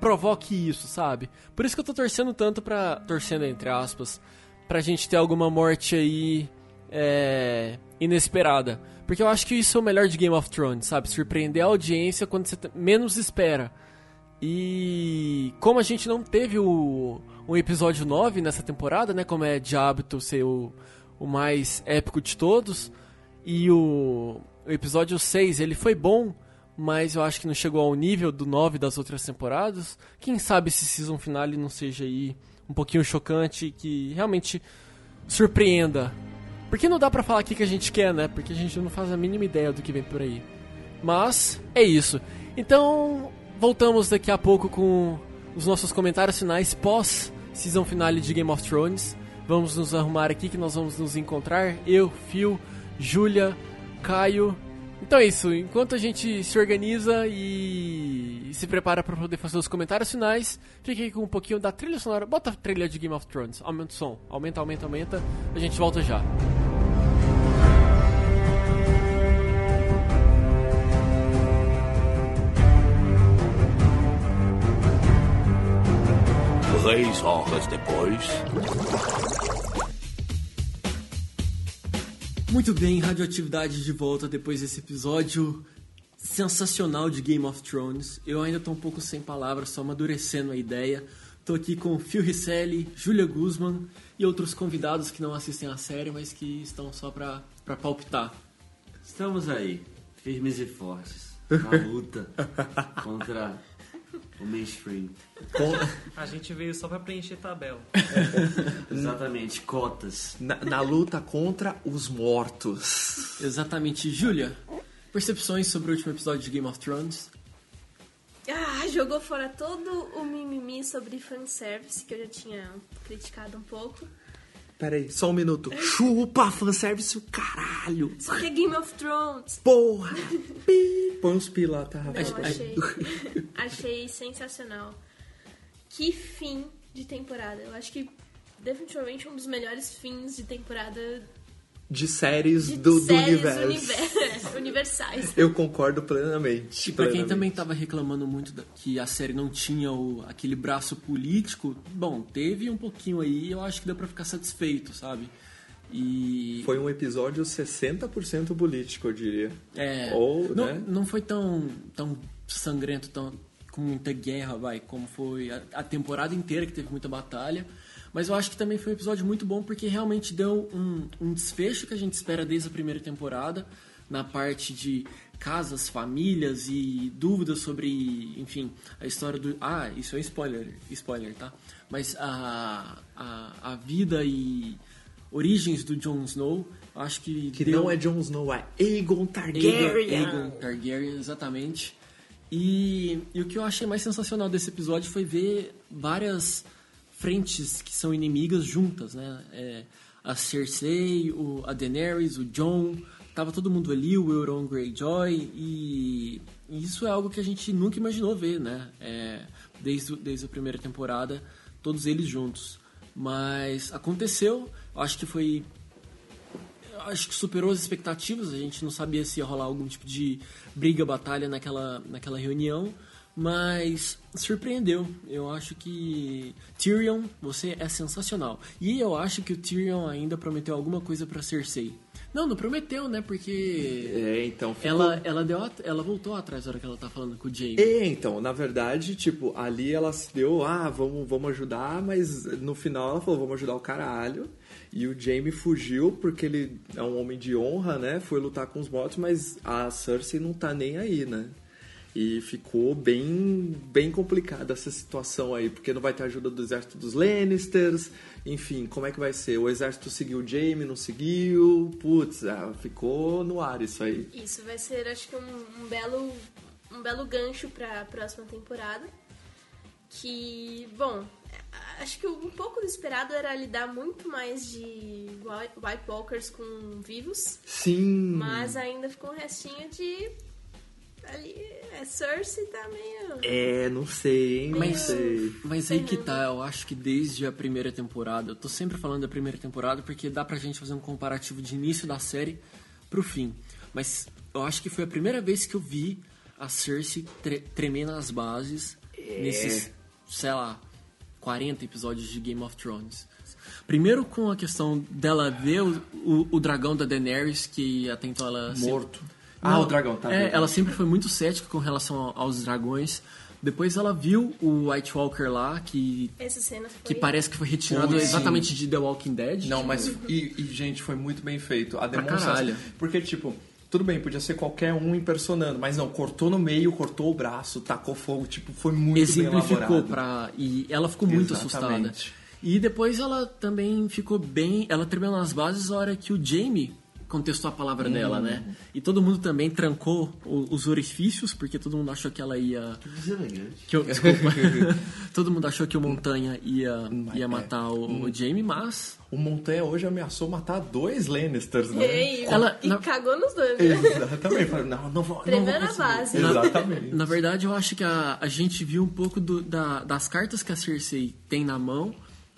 provoque isso, sabe? Por isso que eu tô torcendo tanto pra. torcendo entre aspas. Pra gente ter alguma morte aí. É, inesperada. Porque eu acho que isso é o melhor de Game of Thrones, sabe? Surpreender a audiência quando você menos espera. E como a gente não teve o, o episódio 9 nessa temporada, né? Como é de hábito ser o, o mais épico de todos. E o, o episódio 6 ele foi bom, mas eu acho que não chegou ao nível do 9 das outras temporadas. Quem sabe esse season finale não seja aí um pouquinho chocante que realmente surpreenda. Porque não dá pra falar aqui que a gente quer, né? Porque a gente não faz a mínima ideia do que vem por aí. Mas é isso. Então, voltamos daqui a pouco com os nossos comentários finais pós season finale de Game of Thrones. Vamos nos arrumar aqui que nós vamos nos encontrar. Eu, Phil, Júlia, Caio. Então é isso. Enquanto a gente se organiza e se prepara para poder fazer os comentários finais, fiquei com um pouquinho da trilha sonora. Bota a trilha de Game of Thrones. Aumenta o som. Aumenta, aumenta, aumenta. A gente volta já. Três horas depois. Muito bem, radioatividade de volta depois desse episódio sensacional de Game of Thrones. Eu ainda tô um pouco sem palavras, só amadurecendo a ideia. Tô aqui com Phil Risselli, Julia Guzman e outros convidados que não assistem a série, mas que estão só pra palpitar. Estamos aí, firmes e fortes, na luta contra o mainstream. A gente veio só pra preencher tabela. Exatamente, cotas. Na, na luta contra os mortos. Exatamente, Julia. Percepções sobre o último episódio de Game of Thrones? Ah, jogou fora todo o mimimi sobre fanservice, que eu já tinha criticado um pouco. Peraí, só um minuto. Chupa, fanservice o caralho. Isso aqui é Game of Thrones. Porra. Pi. Põe uns pi lá, tá? Não, achei. achei sensacional. Que fim de temporada. Eu acho que definitivamente um dos melhores fins de temporada De séries, de do, do séries universo. univer- universais. Eu concordo plenamente. E pra quem plenamente. também tava reclamando muito da- que a série não tinha o- aquele braço político, bom, teve um pouquinho aí, eu acho que deu pra ficar satisfeito, sabe? E. Foi um episódio 60% político, eu diria. É, Ou, não, né? não foi tão, tão sangrento, tão, com muita guerra, vai, como foi a, a temporada inteira, que teve muita batalha. Mas eu acho que também foi um episódio muito bom, porque realmente deu um, um desfecho que a gente espera desde a primeira temporada, na parte de casas, famílias e dúvidas sobre, enfim, a história do... Ah, isso é spoiler, spoiler, tá? Mas a, a, a vida e origens do Jon Snow, acho que Que deu- não é Jon Snow, é Aegon Targaryen. Aegon Targaryen, exatamente. E, e o que eu achei mais sensacional desse episódio foi ver várias frentes que são inimigas juntas, né? É, a Cersei, o, a Daenerys, o Jon, tava todo mundo ali, o Euron Greyjoy, e, e isso é algo que a gente nunca imaginou ver, né? É, desde, desde a primeira temporada, todos eles juntos. Mas aconteceu, eu acho que foi acho que superou as expectativas. A gente não sabia se ia rolar algum tipo de briga, batalha naquela, naquela reunião, mas surpreendeu. Eu acho que Tyrion, você é sensacional. E eu acho que o Tyrion ainda prometeu alguma coisa pra Cersei. Não, não prometeu, né? Porque É, então ficou... ela, ela, deu, ela voltou atrás na hora que ela tá falando com o Jaime. É, então, na verdade, tipo, ali ela se deu, ah, vamos, vamos ajudar, mas no final ela falou, vamos ajudar o caralho. E o Jaime fugiu porque ele é um homem de honra, né? Foi lutar com os mortos, mas a Cersei não tá nem aí, né? E ficou bem, bem complicada essa situação aí, porque não vai ter ajuda do exército dos Lannisters, enfim, como é que vai ser? O exército seguiu o Jaime, não seguiu? Putz, ah, ficou no ar isso aí. Isso vai ser, acho que, um, um belo, um belo gancho pra próxima temporada. Que, bom, acho que um pouco do esperado era lidar muito mais de White Walkers com vivos, Sim. mas ainda ficou um restinho de. Ali, é, Cersei tá meio. É, não sei, hein? Mas, sei. mas aí que tá, eu acho que desde a primeira temporada, eu tô sempre falando da primeira temporada porque dá pra gente fazer um comparativo de início da série pro fim. Mas eu acho que foi a primeira vez que eu vi a Cersei tre tremer nas bases nesses, sei lá, 40 episódios de Game of Thrones. Primeiro com a questão dela ver o, o, o dragão da Daenerys, que até então ela... sempre- Morto. Ah, não, o dragão, tá. É, ela sempre foi muito cética com relação ao- aos dragões. Depois ela viu o White Walker lá, que, Essa cena foi. que parece que foi retirado sim. exatamente de The Walking Dead. Não, mas. E, e, gente, foi muito bem feito. A demonstração. Porque, tipo. Tudo bem, podia ser qualquer um impersonando, mas não, cortou no meio, cortou o braço, tacou fogo, tipo, foi muito bem exemplificou elaborado. pra. E ela ficou muito Exatamente. assustada. E depois ela também ficou bem. Ela tremeu nas bases na hora que o Jamie contestou a palavra Uhum. dela, né? E todo mundo também trancou o- os orifícios, porque todo mundo achou que ela ia. Deselegante. Que eu, desculpa. todo mundo achou que o Montanha ia, ia é. matar o, o Jamie, mas. O Montanha hoje ameaçou matar dois Lannisters, né? Ei, Ela- e na- cagou nos dois, né? Exatamente. Falei, Não, não vou. Conseguir. base. Exatamente. Na verdade, eu acho que a, a gente viu um pouco do- da- das cartas que a Cersei tem na mão.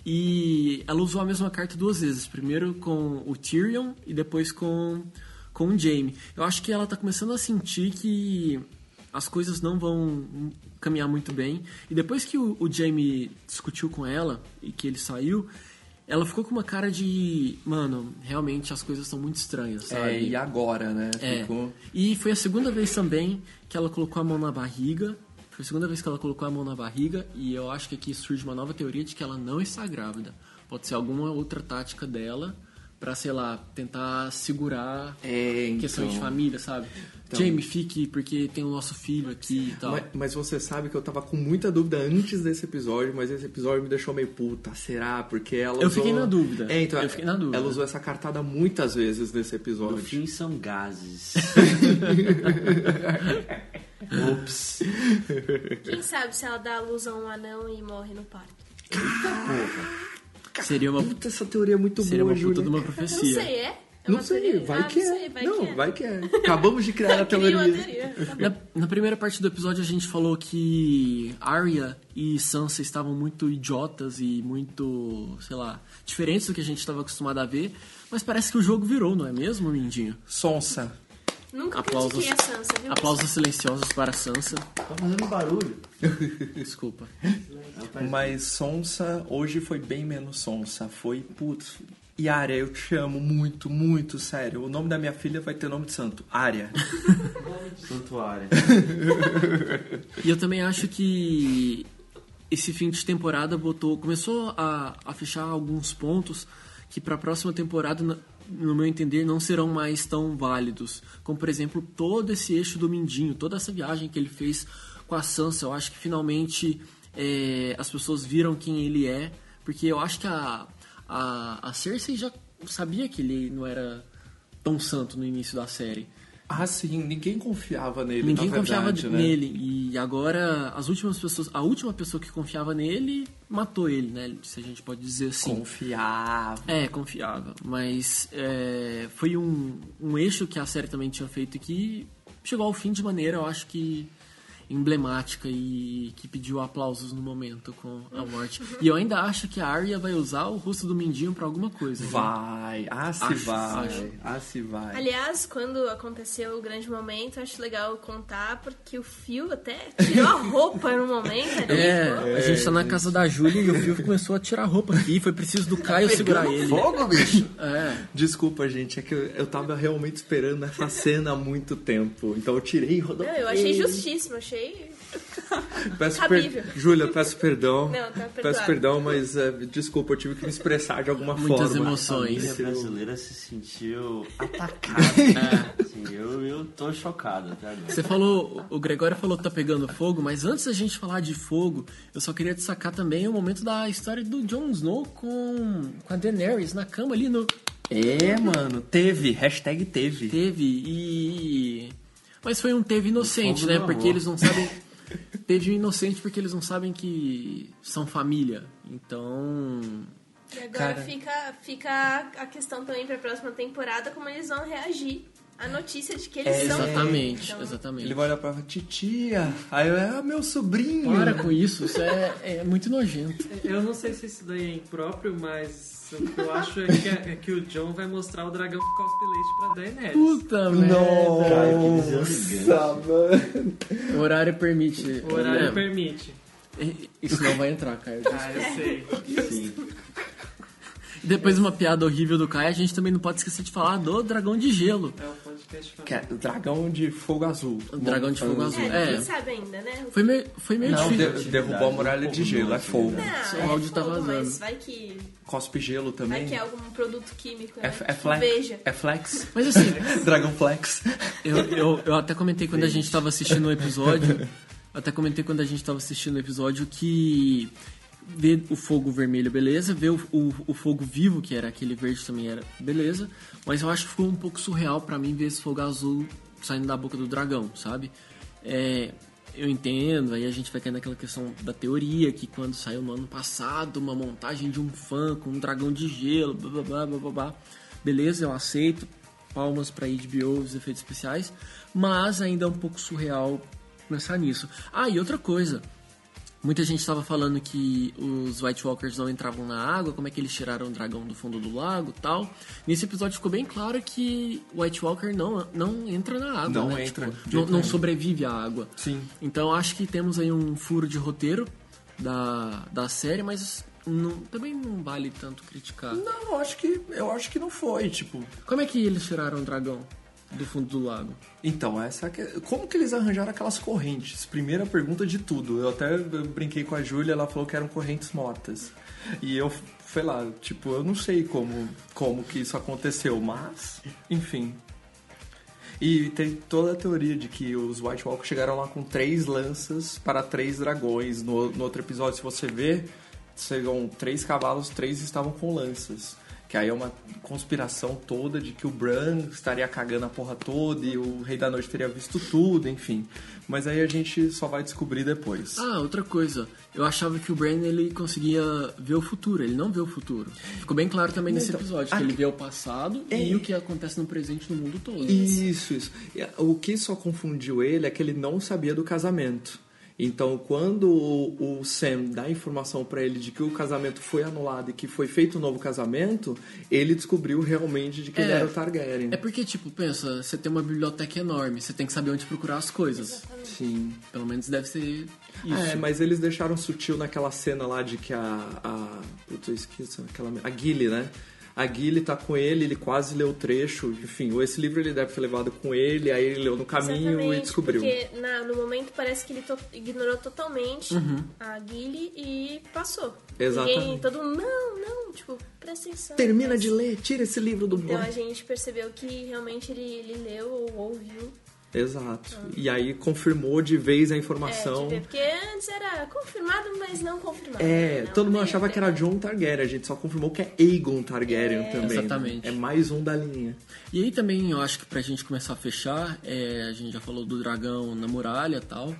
E ela usou a mesma carta duas vezes. Primeiro com o Tyrion e depois com, com o Jaime. Eu acho que ela tá começando a sentir que as coisas não vão caminhar muito bem. E depois que o, o Jamie discutiu com ela e que ele saiu, ela ficou com uma cara de, mano, realmente as coisas são muito estranhas, sabe? É, e agora, né? É. Ficou... E foi a segunda vez também que ela colocou a mão na barriga. Foi a segunda vez que ela colocou a mão na barriga e eu acho que aqui surge uma nova teoria de que ela não está grávida. Pode ser alguma outra tática dela pra, sei lá, tentar segurar É, então... questão de família, sabe? Jamie, fique porque tem o nosso filho aqui e tal. Mas, mas você sabe que eu tava com muita dúvida antes desse episódio, mas esse episódio me deixou meio puta. Será? Porque ela Eu usou... fiquei na dúvida. É, então, Eu fiquei na dúvida. Ela usou essa cartada muitas vezes nesse No episódio. fim são gases. Ops. Quem sabe se ela dá a luz a um anão e morre no parto? Seria uma, Puta, essa teoria é muito seria uma boa, puta Júlia. de uma Não profecia. sei, é? É Não uma sei, teoria? vai Ah, que não é. sei, vai não, que é. vai que é. Acabamos de criar a uma teoria. teoria. Tá. Na, na primeira parte do episódio a gente falou que Arya e Sansa estavam muito idiotas e muito, sei lá, diferentes do que a gente estava acostumado a ver. Mas parece que o jogo virou, não é mesmo, Mindinho? Sonsa. Nunca Aplausos, a Sansa, viu? aplausos silenciosos para Sansa. Tá fazendo barulho. Desculpa. Mas Sonsa hoje foi bem menos Sonsa. Foi, putz. E eu te amo muito, muito, sério. O nome da minha filha vai ter nome de santo. Arya. Santuário. E eu também acho que esse fim de temporada botou, começou a, a fechar alguns pontos que para a próxima temporada, na- no meu entender, não serão mais tão válidos. Como, por exemplo, todo esse eixo do Mindinho, toda essa viagem que ele fez com a Sansa. Eu acho que finalmente é, as pessoas viram quem ele é, porque eu acho que a, a, a Cersei já sabia que ele não era tão santo no início da série. Ah, sim, ninguém confiava nele. Ninguém confiava verdade, né? nele. E agora as últimas pessoas. A última pessoa que confiava nele matou ele, né? Se a gente pode dizer assim. Confiava. É, confiava. Mas é, foi um, um eixo que a série também tinha feito que chegou ao fim de maneira, eu acho que emblemática e que pediu aplausos no momento com a morte. E eu ainda acho que a Arya vai usar o rosto do Mindinho pra alguma coisa. né? Vai. Ah, se Acho, vai. acho. Ah, se vai. Aliás, quando aconteceu o grande momento, acho legal contar, porque o Fio até tirou a roupa no momento ali. É, ficou- a gente tá na casa da Júlia e o Fio começou a tirar a roupa aqui. Foi preciso do Caio segurar ele. Fogo, bicho! É. Desculpa, gente, é que eu, eu tava realmente esperando essa cena há muito tempo. Então eu tirei e. Não, eu achei justíssimo, achei. Peço cabível. per... Júlia, peço perdão. Não, tá peço perdão, mas é, desculpa, eu tive que me expressar de alguma Muitas forma. A emoções. família brasileira se sentiu atacada. Assim, eu, eu tô chocado até agora. Você falou, o Gregório falou que tá pegando fogo, mas antes da gente falar de fogo, eu só queria destacar também o momento da história do Jon Snow com, com a Daenerys na cama ali no. É, mano, teve. Hashtag teve. Teve e. Mas foi um teve inocente, né? Porque amor. eles não sabem. Teve um inocente porque eles não sabem que são família. Então. E agora Cara. fica, fica a questão também pra próxima temporada, como eles vão reagir à notícia de que eles É, são. Exatamente, Então, exatamente. Ele vai olhar pra titia. Aí eu, é meu sobrinho. Para com isso, isso é, é muito nojento. Eu não sei se isso daí é impróprio, mas o que eu acho é que, é que o John vai mostrar o dragão que cospe leite pra Daenerys. Puta merda. Gigante. mano. O horário permite. O horário É, permite. Isso não vai entrar, Caio. Ah, eu sei. Sim. Depois de uma piada horrível do Caio, a gente também não pode esquecer de falar do dragão de gelo. É o Que é o dragão de fogo azul. O dragão de fogo azul. É, É. sabe ainda, né? Foi meio, foi meio Não, difícil. de- derrubou a muralha de gelo, é fogo. Não, o é áudio tá fogo, vazando. Mas vai que, Cospe gelo vai também. que é algum produto químico, É, né? é flex. Veja. É flex. Mas assim, Dragão flex. eu, eu, eu até comentei quando a gente tava assistindo o episódio. eu até comentei quando a gente tava assistindo o episódio que ver o fogo vermelho, beleza. Ver o, o, o fogo vivo, que era aquele verde também era beleza. Mas eu acho que ficou um pouco surreal pra mim ver esse fogo azul saindo da boca do dragão, sabe? É, eu entendo, aí a gente vai cair naquela questão da teoria, que quando saiu no ano passado uma montagem de um fã com um dragão de gelo, blá blá blá blá, blá. beleza, eu aceito, palmas pra HBO, os efeitos especiais, mas ainda é um pouco surreal pensar nisso. Ah, e outra coisa, Muita gente estava falando que os White Walkers não entravam na água, como é que eles tiraram o dragão do fundo do lago tal. Nesse episódio ficou bem claro que o White Walker não, não entra na água, Não né? entra, Tipo, não, não sobrevive à água. Sim. Então acho que temos aí um furo de roteiro da, da série, mas não- também não vale tanto criticar. Não, eu acho que eu acho que não foi, tipo. Como é que eles tiraram o dragão do fundo do lago? Então, essa que... como que eles arranjaram aquelas correntes? Primeira pergunta de tudo. Eu até brinquei com a Júlia, ela falou que eram correntes mortas. E eu fui lá, tipo, eu não sei como como que isso aconteceu, mas enfim. E tem toda a teoria de que os White Walkers chegaram lá com três lanças para três dragões. No, no outro episódio, se você ver, chegam três cavalos, três estavam com lanças. Que aí é uma conspiração toda de que o Bran estaria cagando a porra toda e o Rei da Noite teria visto tudo, enfim. Mas aí a gente só vai descobrir depois. Ah, outra coisa. Eu achava que o Bran ele conseguia ver o futuro. Ele não vê o futuro. Ficou bem claro também nesse Então, episódio que ele vê o passado É. e o que acontece no presente no mundo todo. Isso, isso. E O que só confundiu ele é que ele não sabia do casamento. Então, quando o o Sam dá a informação pra ele de que o casamento foi anulado e que foi feito um novo casamento, ele descobriu realmente de que ele É. era o Targaryen. É porque, tipo, pensa, você tem uma biblioteca enorme, você tem que saber onde procurar as coisas. Sim. Pelo menos deve ser isso. É, mas eles deixaram sutil naquela cena lá de que a. a putz, eu esqueci, aquela. A Gilly, né? A Gilly tá com ele, ele quase leu o trecho. Enfim, esse livro ele deve ter levado com ele, aí ele leu no caminho Exatamente, e descobriu. Porque na- no momento parece que ele to- ignorou totalmente Uhum. a Gilly e passou. Exatamente. Ninguém, todo mundo, não, não, tipo, presta atenção. Termina de ler, tira esse livro do Então boy. a gente percebeu que realmente ele, ele leu ou ouviu. Exato. E aí confirmou de vez a É, informação. de ver, porque antes era confirmado, mas não confirmado. É, Não, todo mundo né? achava que era John Targaryen, a gente só confirmou que é Aegon Targaryen também. né? Exatamente. É mais um da linha. E aí também eu acho que pra gente começar a fechar, é, a gente já falou do dragão na muralha e tal,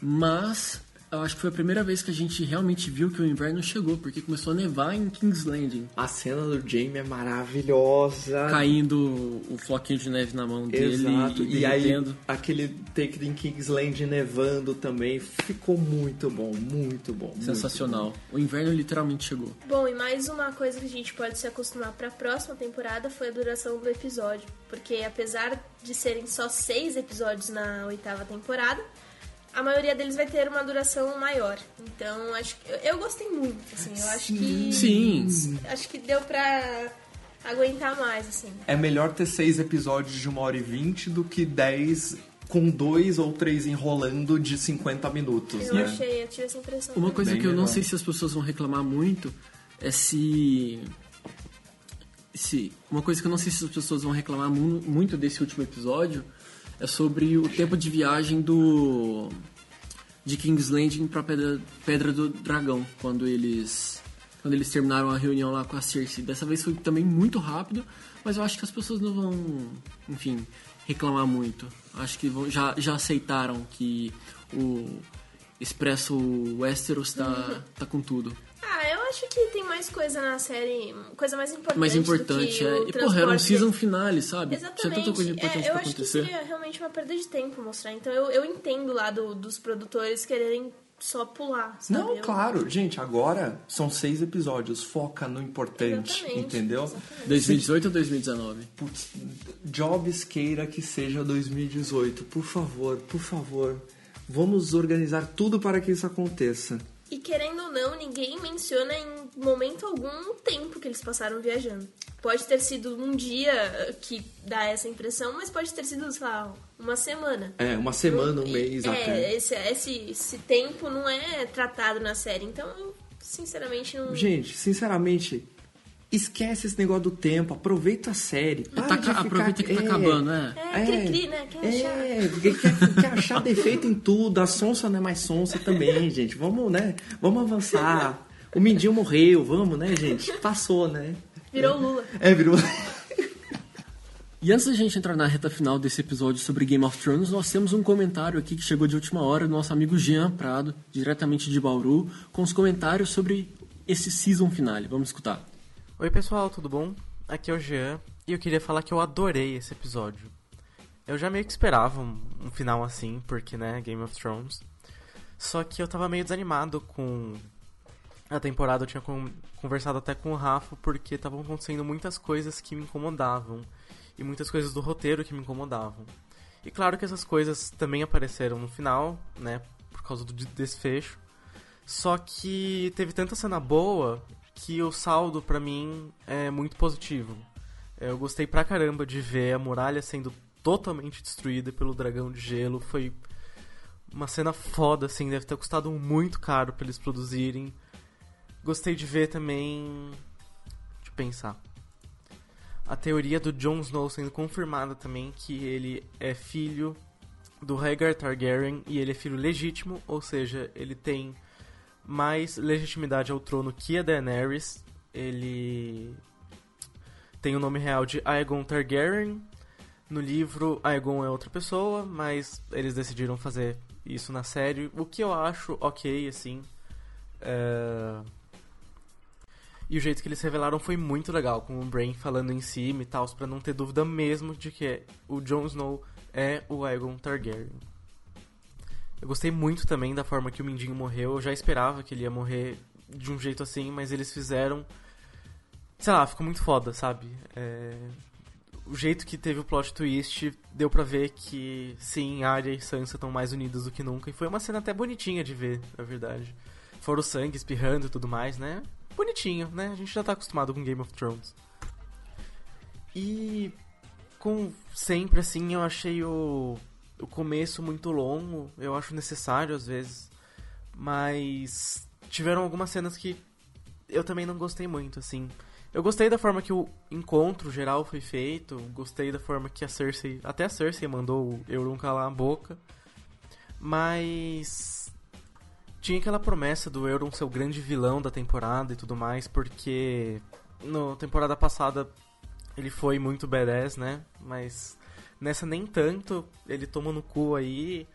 mas eu acho que foi a primeira vez que a gente realmente viu que o inverno chegou, porque começou a nevar em King's Landing. A cena do Jaime é maravilhosa. Caindo o floquinho de neve na mão dele Exato. e E aí, aquele take em Kingsland nevando também ficou muito bom, muito bom. muito Sensacional. O inverno literalmente chegou. Bom, e mais uma coisa que a gente pode se acostumar pra próxima temporada foi a duração do episódio. Porque apesar de serem só seis episódios na oitava temporada, a maioria deles vai ter uma duração maior. Então, acho que. eu- Eu gostei muito, assim. Eu acho que. Sim. Acho que deu pra aguentar mais, assim. É melhor ter seis episódios de uma hora e vinte do que dez com dois ou três enrolando de 50 minutos, Eu né? achei, eu tive essa impressão. Uma coisa Bem que eu não legal. sei se as pessoas vão reclamar muito é se. se uma coisa que eu não sei se as pessoas vão reclamar mu- muito desse último episódio é sobre o tempo de viagem do. de King's Landing pra Pedra, Pedra do Dragão, quando eles. quando eles terminaram a reunião lá com a Cersei. Dessa vez foi também muito rápido, mas eu acho que as pessoas não vão, enfim, reclamar muito. Acho que vão- já, já aceitaram que o Expresso Westeros tá, tá com tudo. Eu acho que tem mais coisa na série, coisa mais importante. Mais do importante que é. o E porra, era um season finale, sabe? Tinha Exatamente. tanta coisa importante É, eu pra acho que acontecer. seria realmente uma perda de tempo mostrar. Então eu, eu entendo lá do- dos produtores quererem só pular, sabe? Não, Eu- claro. Gente, agora são seis episódios. Foca no importante, Exatamente, entendeu? exatamente. 2018 ou 2019? Putz, Jobs queira que seja 2018. Por favor, por favor. Vamos organizar tudo para que isso aconteça. E querendo ou não, ninguém menciona em momento algum o tempo que eles passaram viajando. Pode ter sido um dia que dá essa impressão, mas pode ter sido, sei lá, uma semana. É, uma semana, um mês é, até. Esse, esse, esse tempo não é tratado na série, então eu, sinceramente não. Gente, sinceramente, esquece esse negócio do tempo. Aproveita a série. Para Tá ficar- aproveita que tá é, acabando, né? É, cri-cri, né? Quer achar. É, quer, quer- quer achar defeito em tudo. A sonsa não é mais sonsa também, gente. Vamos, né? Vamos avançar. O Mindinho morreu, vamos, né, gente? Passou, né? Virou Lula. É, virou. E antes da gente entrar na reta final desse episódio sobre Game of Thrones, nós temos um comentário aqui que chegou de última hora do nosso amigo Jean Prado, diretamente de Bauru, com os comentários sobre esse season finale. Vamos escutar. Oi pessoal, tudo bom? Aqui é o Jean e eu queria falar que eu adorei esse episódio. Eu já meio que esperava um, um final assim, porque né, Game of Thrones. Só que eu tava meio desanimado com a temporada, eu tinha con- conversado até com o Rafa, porque estavam acontecendo muitas coisas que me incomodavam. E muitas coisas do roteiro que me incomodavam. E claro que essas coisas também apareceram no final, né? Por causa do de- desfecho. Só que teve tanta cena boa que o saldo pra mim é muito positivo. Eu gostei pra caramba de ver a muralha sendo totalmente destruída pelo dragão de gelo. Foi uma cena foda, assim, deve ter custado muito caro pra eles produzirem. Gostei de ver também. Deixa eu pensar. A teoria do Jon Snow sendo confirmada também, que ele é filho do Rhaegar Targaryen e ele é filho legítimo, ou seja, ele tem mais legitimidade ao trono que a Daenerys. Ele tem o nome real de Aegon Targaryen. No livro, Aegon é outra pessoa, mas eles decidiram fazer isso na série, o que eu acho ok, assim. É... E o jeito que eles revelaram foi muito legal, com o Brain falando em cima e tal, pra não ter dúvida mesmo de que o Jon Snow é o Aegon Targaryen. Eu gostei muito também da forma que o Mindinho morreu. Eu já esperava que ele ia morrer de um jeito assim, mas eles fizeram. Sei lá, ficou muito foda, sabe? É, O jeito que teve o plot twist deu pra ver que sim, Arya e Sansa estão mais unidas do que nunca. E foi uma cena até bonitinha de ver, na verdade. Fora o sangue espirrando e tudo mais, né? Bonitinho, né? A gente já tá acostumado com Game of Thrones. E com sempre assim, eu achei o, o começo muito longo, eu acho necessário às vezes, mas tiveram algumas cenas que eu também não gostei muito, assim. Eu gostei da forma que o encontro geral foi feito, gostei da forma que a Cersei, até a Cersei mandou o Euron calar a boca, mas tinha aquela promessa do Euron ser o grande vilão da temporada e tudo mais, porque na temporada passada ele foi muito badass, né? Mas nessa nem tanto, ele tomou no cu aí,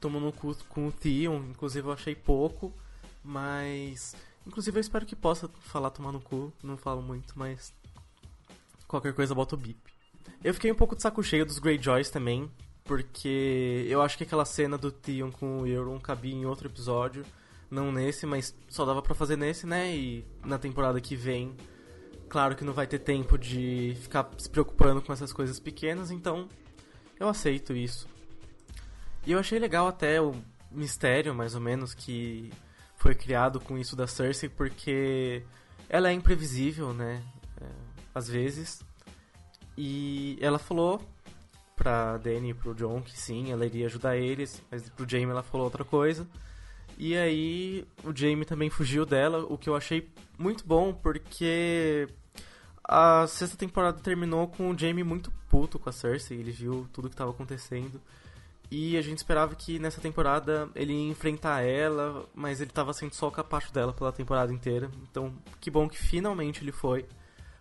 tomou no cu com o Theon, inclusive eu achei pouco, mas inclusive eu espero que possa falar tomar no cu, não falo muito, mas qualquer coisa bota o bip. Eu fiquei um pouco de saco cheio dos Greyjoys também, porque eu acho que aquela cena do Theon com o Euron cabia em outro episódio, não nesse, mas só dava pra fazer nesse, né? E na temporada que vem, claro que não vai ter tempo de ficar se preocupando com essas coisas pequenas, então eu aceito isso. E eu achei legal até o mistério, mais ou menos, que foi criado com isso da Cersei, porque ela é imprevisível, né? É, às vezes. E ela falou pra Dany e pro John que sim, ela iria ajudar eles, mas pro Jaime ela falou outra coisa. E aí o Jaime também fugiu dela, o que eu achei muito bom, porque a sexta temporada terminou com o Jaime muito puto com a Cersei, ele viu tudo que estava acontecendo. E a gente esperava que nessa temporada ele ia enfrentar ela, mas ele tava sendo só o capacho dela pela temporada inteira. Então, que bom que finalmente ele foi.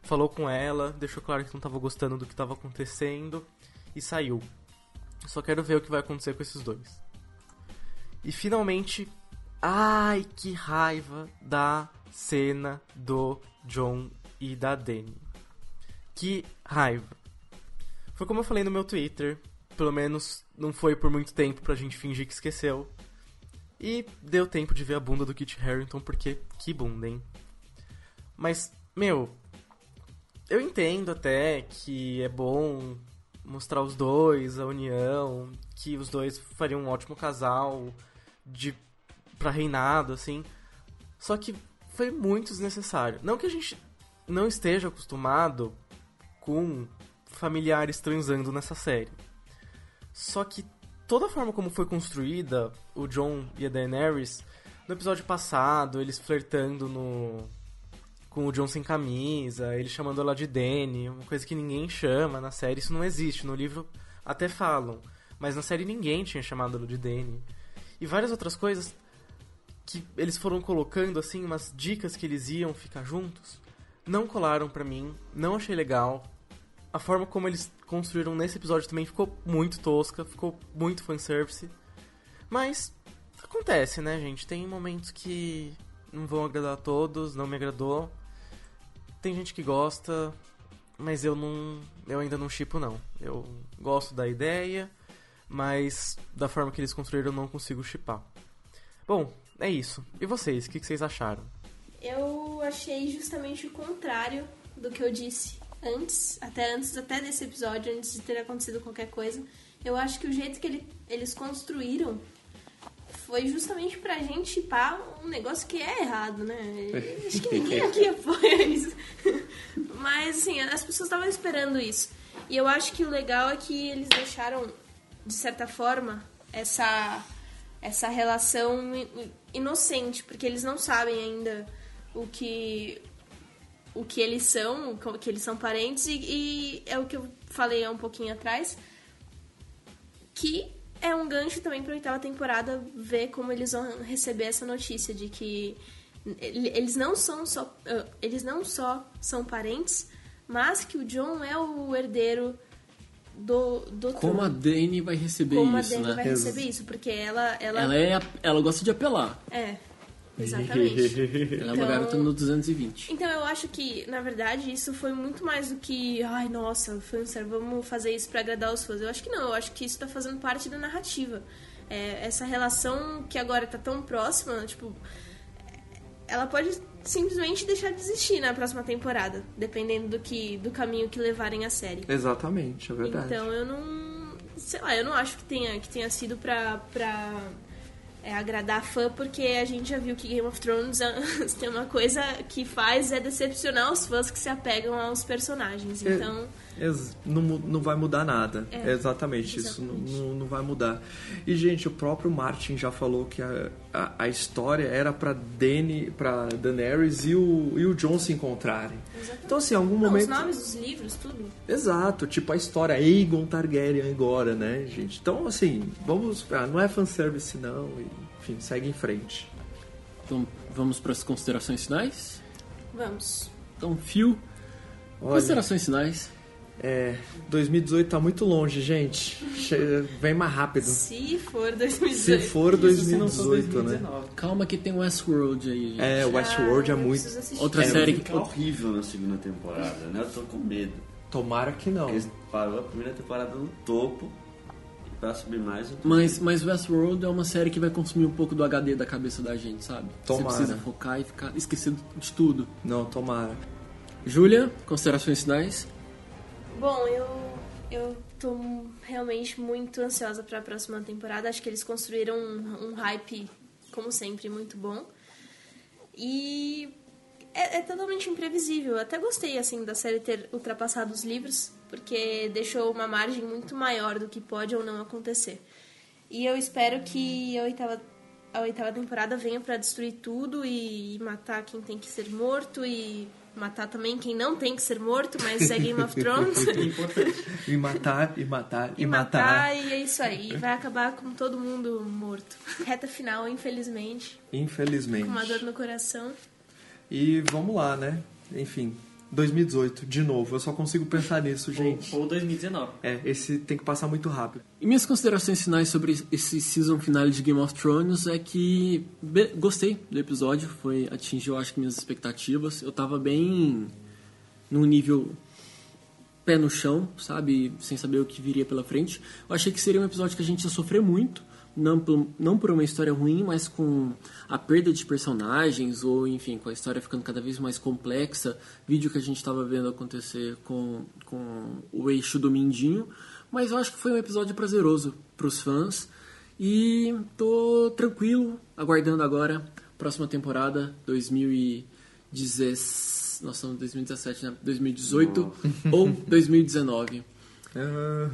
Falou com ela, deixou claro que não tava gostando do que tava acontecendo e saiu. Só quero ver o que vai acontecer com esses dois. E finalmente, ai que raiva da cena do John e da Dany. Que raiva. Foi como eu falei no meu Twitter, pelo menos não foi por muito tempo pra gente fingir que esqueceu. E deu tempo de ver a bunda do Kit Harington, porque que bunda, hein? Mas, meu, eu entendo até que é bom mostrar os dois, a união, que os dois fariam um ótimo casal de para reinado, assim. Só que foi muito desnecessário. Não que a gente não esteja acostumado com familiares transando nessa série. Só que toda a forma como foi construída o John e a Daenerys no episódio passado, eles flertando no com o John sem camisa, ele chamando ela de Dany, uma coisa que ninguém chama na série, isso não existe. No livro até falam, mas na série ninguém tinha chamado ela de Dany. E várias outras coisas que eles foram colocando assim, umas dicas que eles iam ficar juntos, não colaram pra mim, não achei legal. A forma como eles construíram nesse episódio também ficou muito tosca, ficou muito fanservice. Mas acontece, né, gente? Tem momentos que não vão agradar a todos, não me agradou. Tem gente que gosta, mas eu não, eu ainda não chipo não. Eu gosto da ideia, mas da forma que eles construíram eu não consigo chipar. Bom, é isso. E vocês, o que, que vocês acharam? Eu achei justamente o contrário do que eu disse antes, até antes até desse episódio, antes de ter acontecido qualquer coisa. Eu acho que o jeito que ele- eles construíram foi justamente pra gente chipar um negócio que é errado, né? Acho que ninguém aqui apoia isso. Mas, assim, as pessoas estavam esperando isso. E eu acho que o legal é que eles deixaram, de certa forma, essa, essa relação inocente, porque eles não sabem ainda o que o que eles são, que eles são parentes, e, e é o que eu falei há um pouquinho atrás, que é um gancho também pra oitava temporada ver como eles vão receber essa notícia de que ele- eles não são só ah, eles não só são parentes, mas que o John é o herdeiro do do Como a. Dani vai receber como a isso, né? vai receber isso, porque ela ela, Ela, é, ela gosta de apelar. é exatamente. Ela é uma Então- garota no 220. Então eu acho que, na verdade, isso foi muito mais do que, ai, nossa, fanser, vamos fazer isso pra agradar os fãs. Eu acho que não, eu acho que isso tá fazendo parte da narrativa. É, essa relação que agora tá tão próxima, tipo, ela pode simplesmente deixar de existir na próxima temporada, dependendo do que do caminho que levarem a série. Exatamente, é verdade. Então eu não. Sei lá, eu não acho que tenha, que tenha sido pra, pra é, agradar fã, porque a gente já viu que Game of Thrones é- tem uma coisa que faz é decepcionar os fãs que se apegam aos personagens. É, Então. Ex- não, não vai mudar nada. É, exatamente, isso não, exatamente. não, não vai mudar. E, gente, o próprio Martin já falou que a, a, a história era pra Dany, pra Daenerys e o, e o Jon se encontrarem. Então, assim, em algum Não, os momento. nomes dos livros, tudo. Exato, tipo a história Aegon Targaryen agora, né, gente? Então, assim, vamos. Ah, não é fanservice, não. Enfim, segue em frente. Então vamos para as considerações finais? Vamos. Então, Fio, Olha, considerações finais. É, 2018 tá muito longe, gente. Vem mais rápido. Se for 2018. Se for Isso se não for 2018, né? 2019. Calma que tem Westworld aí, gente. É, Westworld é Ah, eu muito. Outra É, série vai que. ficar horrível na segunda temporada, né? Eu tô com medo. Tomara que não. Porque parou a primeira temporada no topo e pra subir mais Mas, mas Westworld é uma série que vai consumir um pouco do HD da cabeça da gente, sabe? Tomara. Você precisa focar e ficar esquecido de tudo. Não, tomara. Júlia, considerações finais? Bom, eu, eu tô realmente muito ansiosa pra próxima temporada. Acho que eles construíram um, um hype, como sempre, muito bom. E é, é totalmente imprevisível. Até gostei, assim, da série ter ultrapassado os livros, porque deixou uma margem muito maior do que pode ou não acontecer. E eu espero que a oitava, a oitava temporada venha pra destruir tudo e matar quem tem que ser morto e matar também quem não tem que ser morto, mas é Game of Thrones. E matar, e matar, e, e matar. matar, e é isso aí. Vai acabar com todo mundo morto. Reta final, infelizmente, Infelizmente. com uma dor no coração. E vamos lá, né? Enfim, 2018, de novo. Eu só consigo pensar nisso, gente. Ou 2019. É, esse tem que passar muito rápido. E minhas considerações finais sobre esse season finale de Game of Thrones é que be- gostei do episódio, foi atingiu acho que minhas expectativas. Eu tava bem num nível pé no chão, sabe, sem saber o que viria pela frente. Eu achei que seria um episódio que a gente ia sofrer muito, não por, não por uma história ruim, mas com a perda de personagens ou enfim, com a história ficando cada vez mais complexa. Vídeo que a gente estava vendo acontecer com, com o eixo do Mindinho. Mas eu acho que foi um episódio prazeroso para os fãs. E tô tranquilo, aguardando agora próxima temporada 2016. Nós estamos em 2017, né? 2018 ou 2019.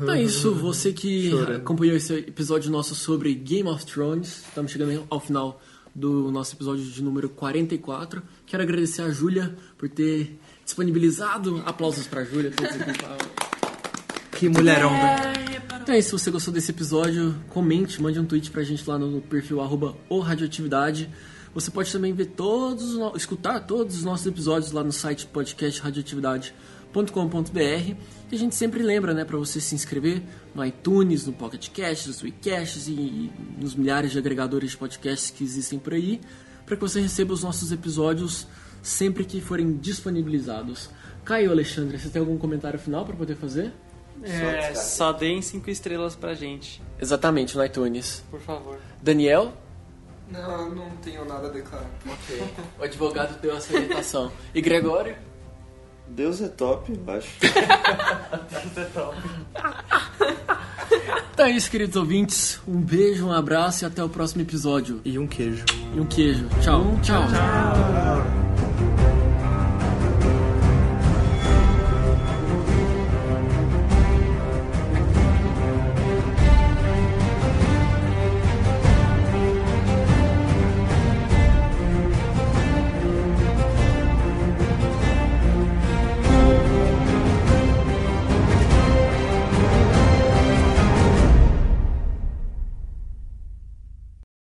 Então é isso, você que Chorando. acompanhou esse episódio nosso sobre Game of Thrones. Estamos chegando ao final do nosso episódio de número 44. Quero agradecer a Júlia por ter disponibilizado aplausos pra Júlia. Que mulherão. Então é isso, se você gostou desse episódio, comente, mande um tweet pra gente lá no perfil arroba o Radioatividade. Você pode também ver todos, os no- escutar todos os nossos episódios lá no site podcastradioatividade.com.br. E a gente sempre lembra, né, para você se inscrever no iTunes, no Pocket Cast, nos WeCasts e, e nos milhares de agregadores de podcasts que existem por aí, para que você receba os nossos episódios sempre que forem disponibilizados. Caio Alexandre, você tem algum comentário final para poder fazer? É, só deem cinco estrelas pra gente, Exatamente, no iTunes. por favor. Daniel, Não, não tenho nada a declarar. Ok. O advogado deu essa orientação. E Gregório? Deus é top, eu acho. Então é isso, queridos ouvintes. Um beijo, um abraço e até o próximo episódio. E um queijo. E um queijo. Tchau. Tchau.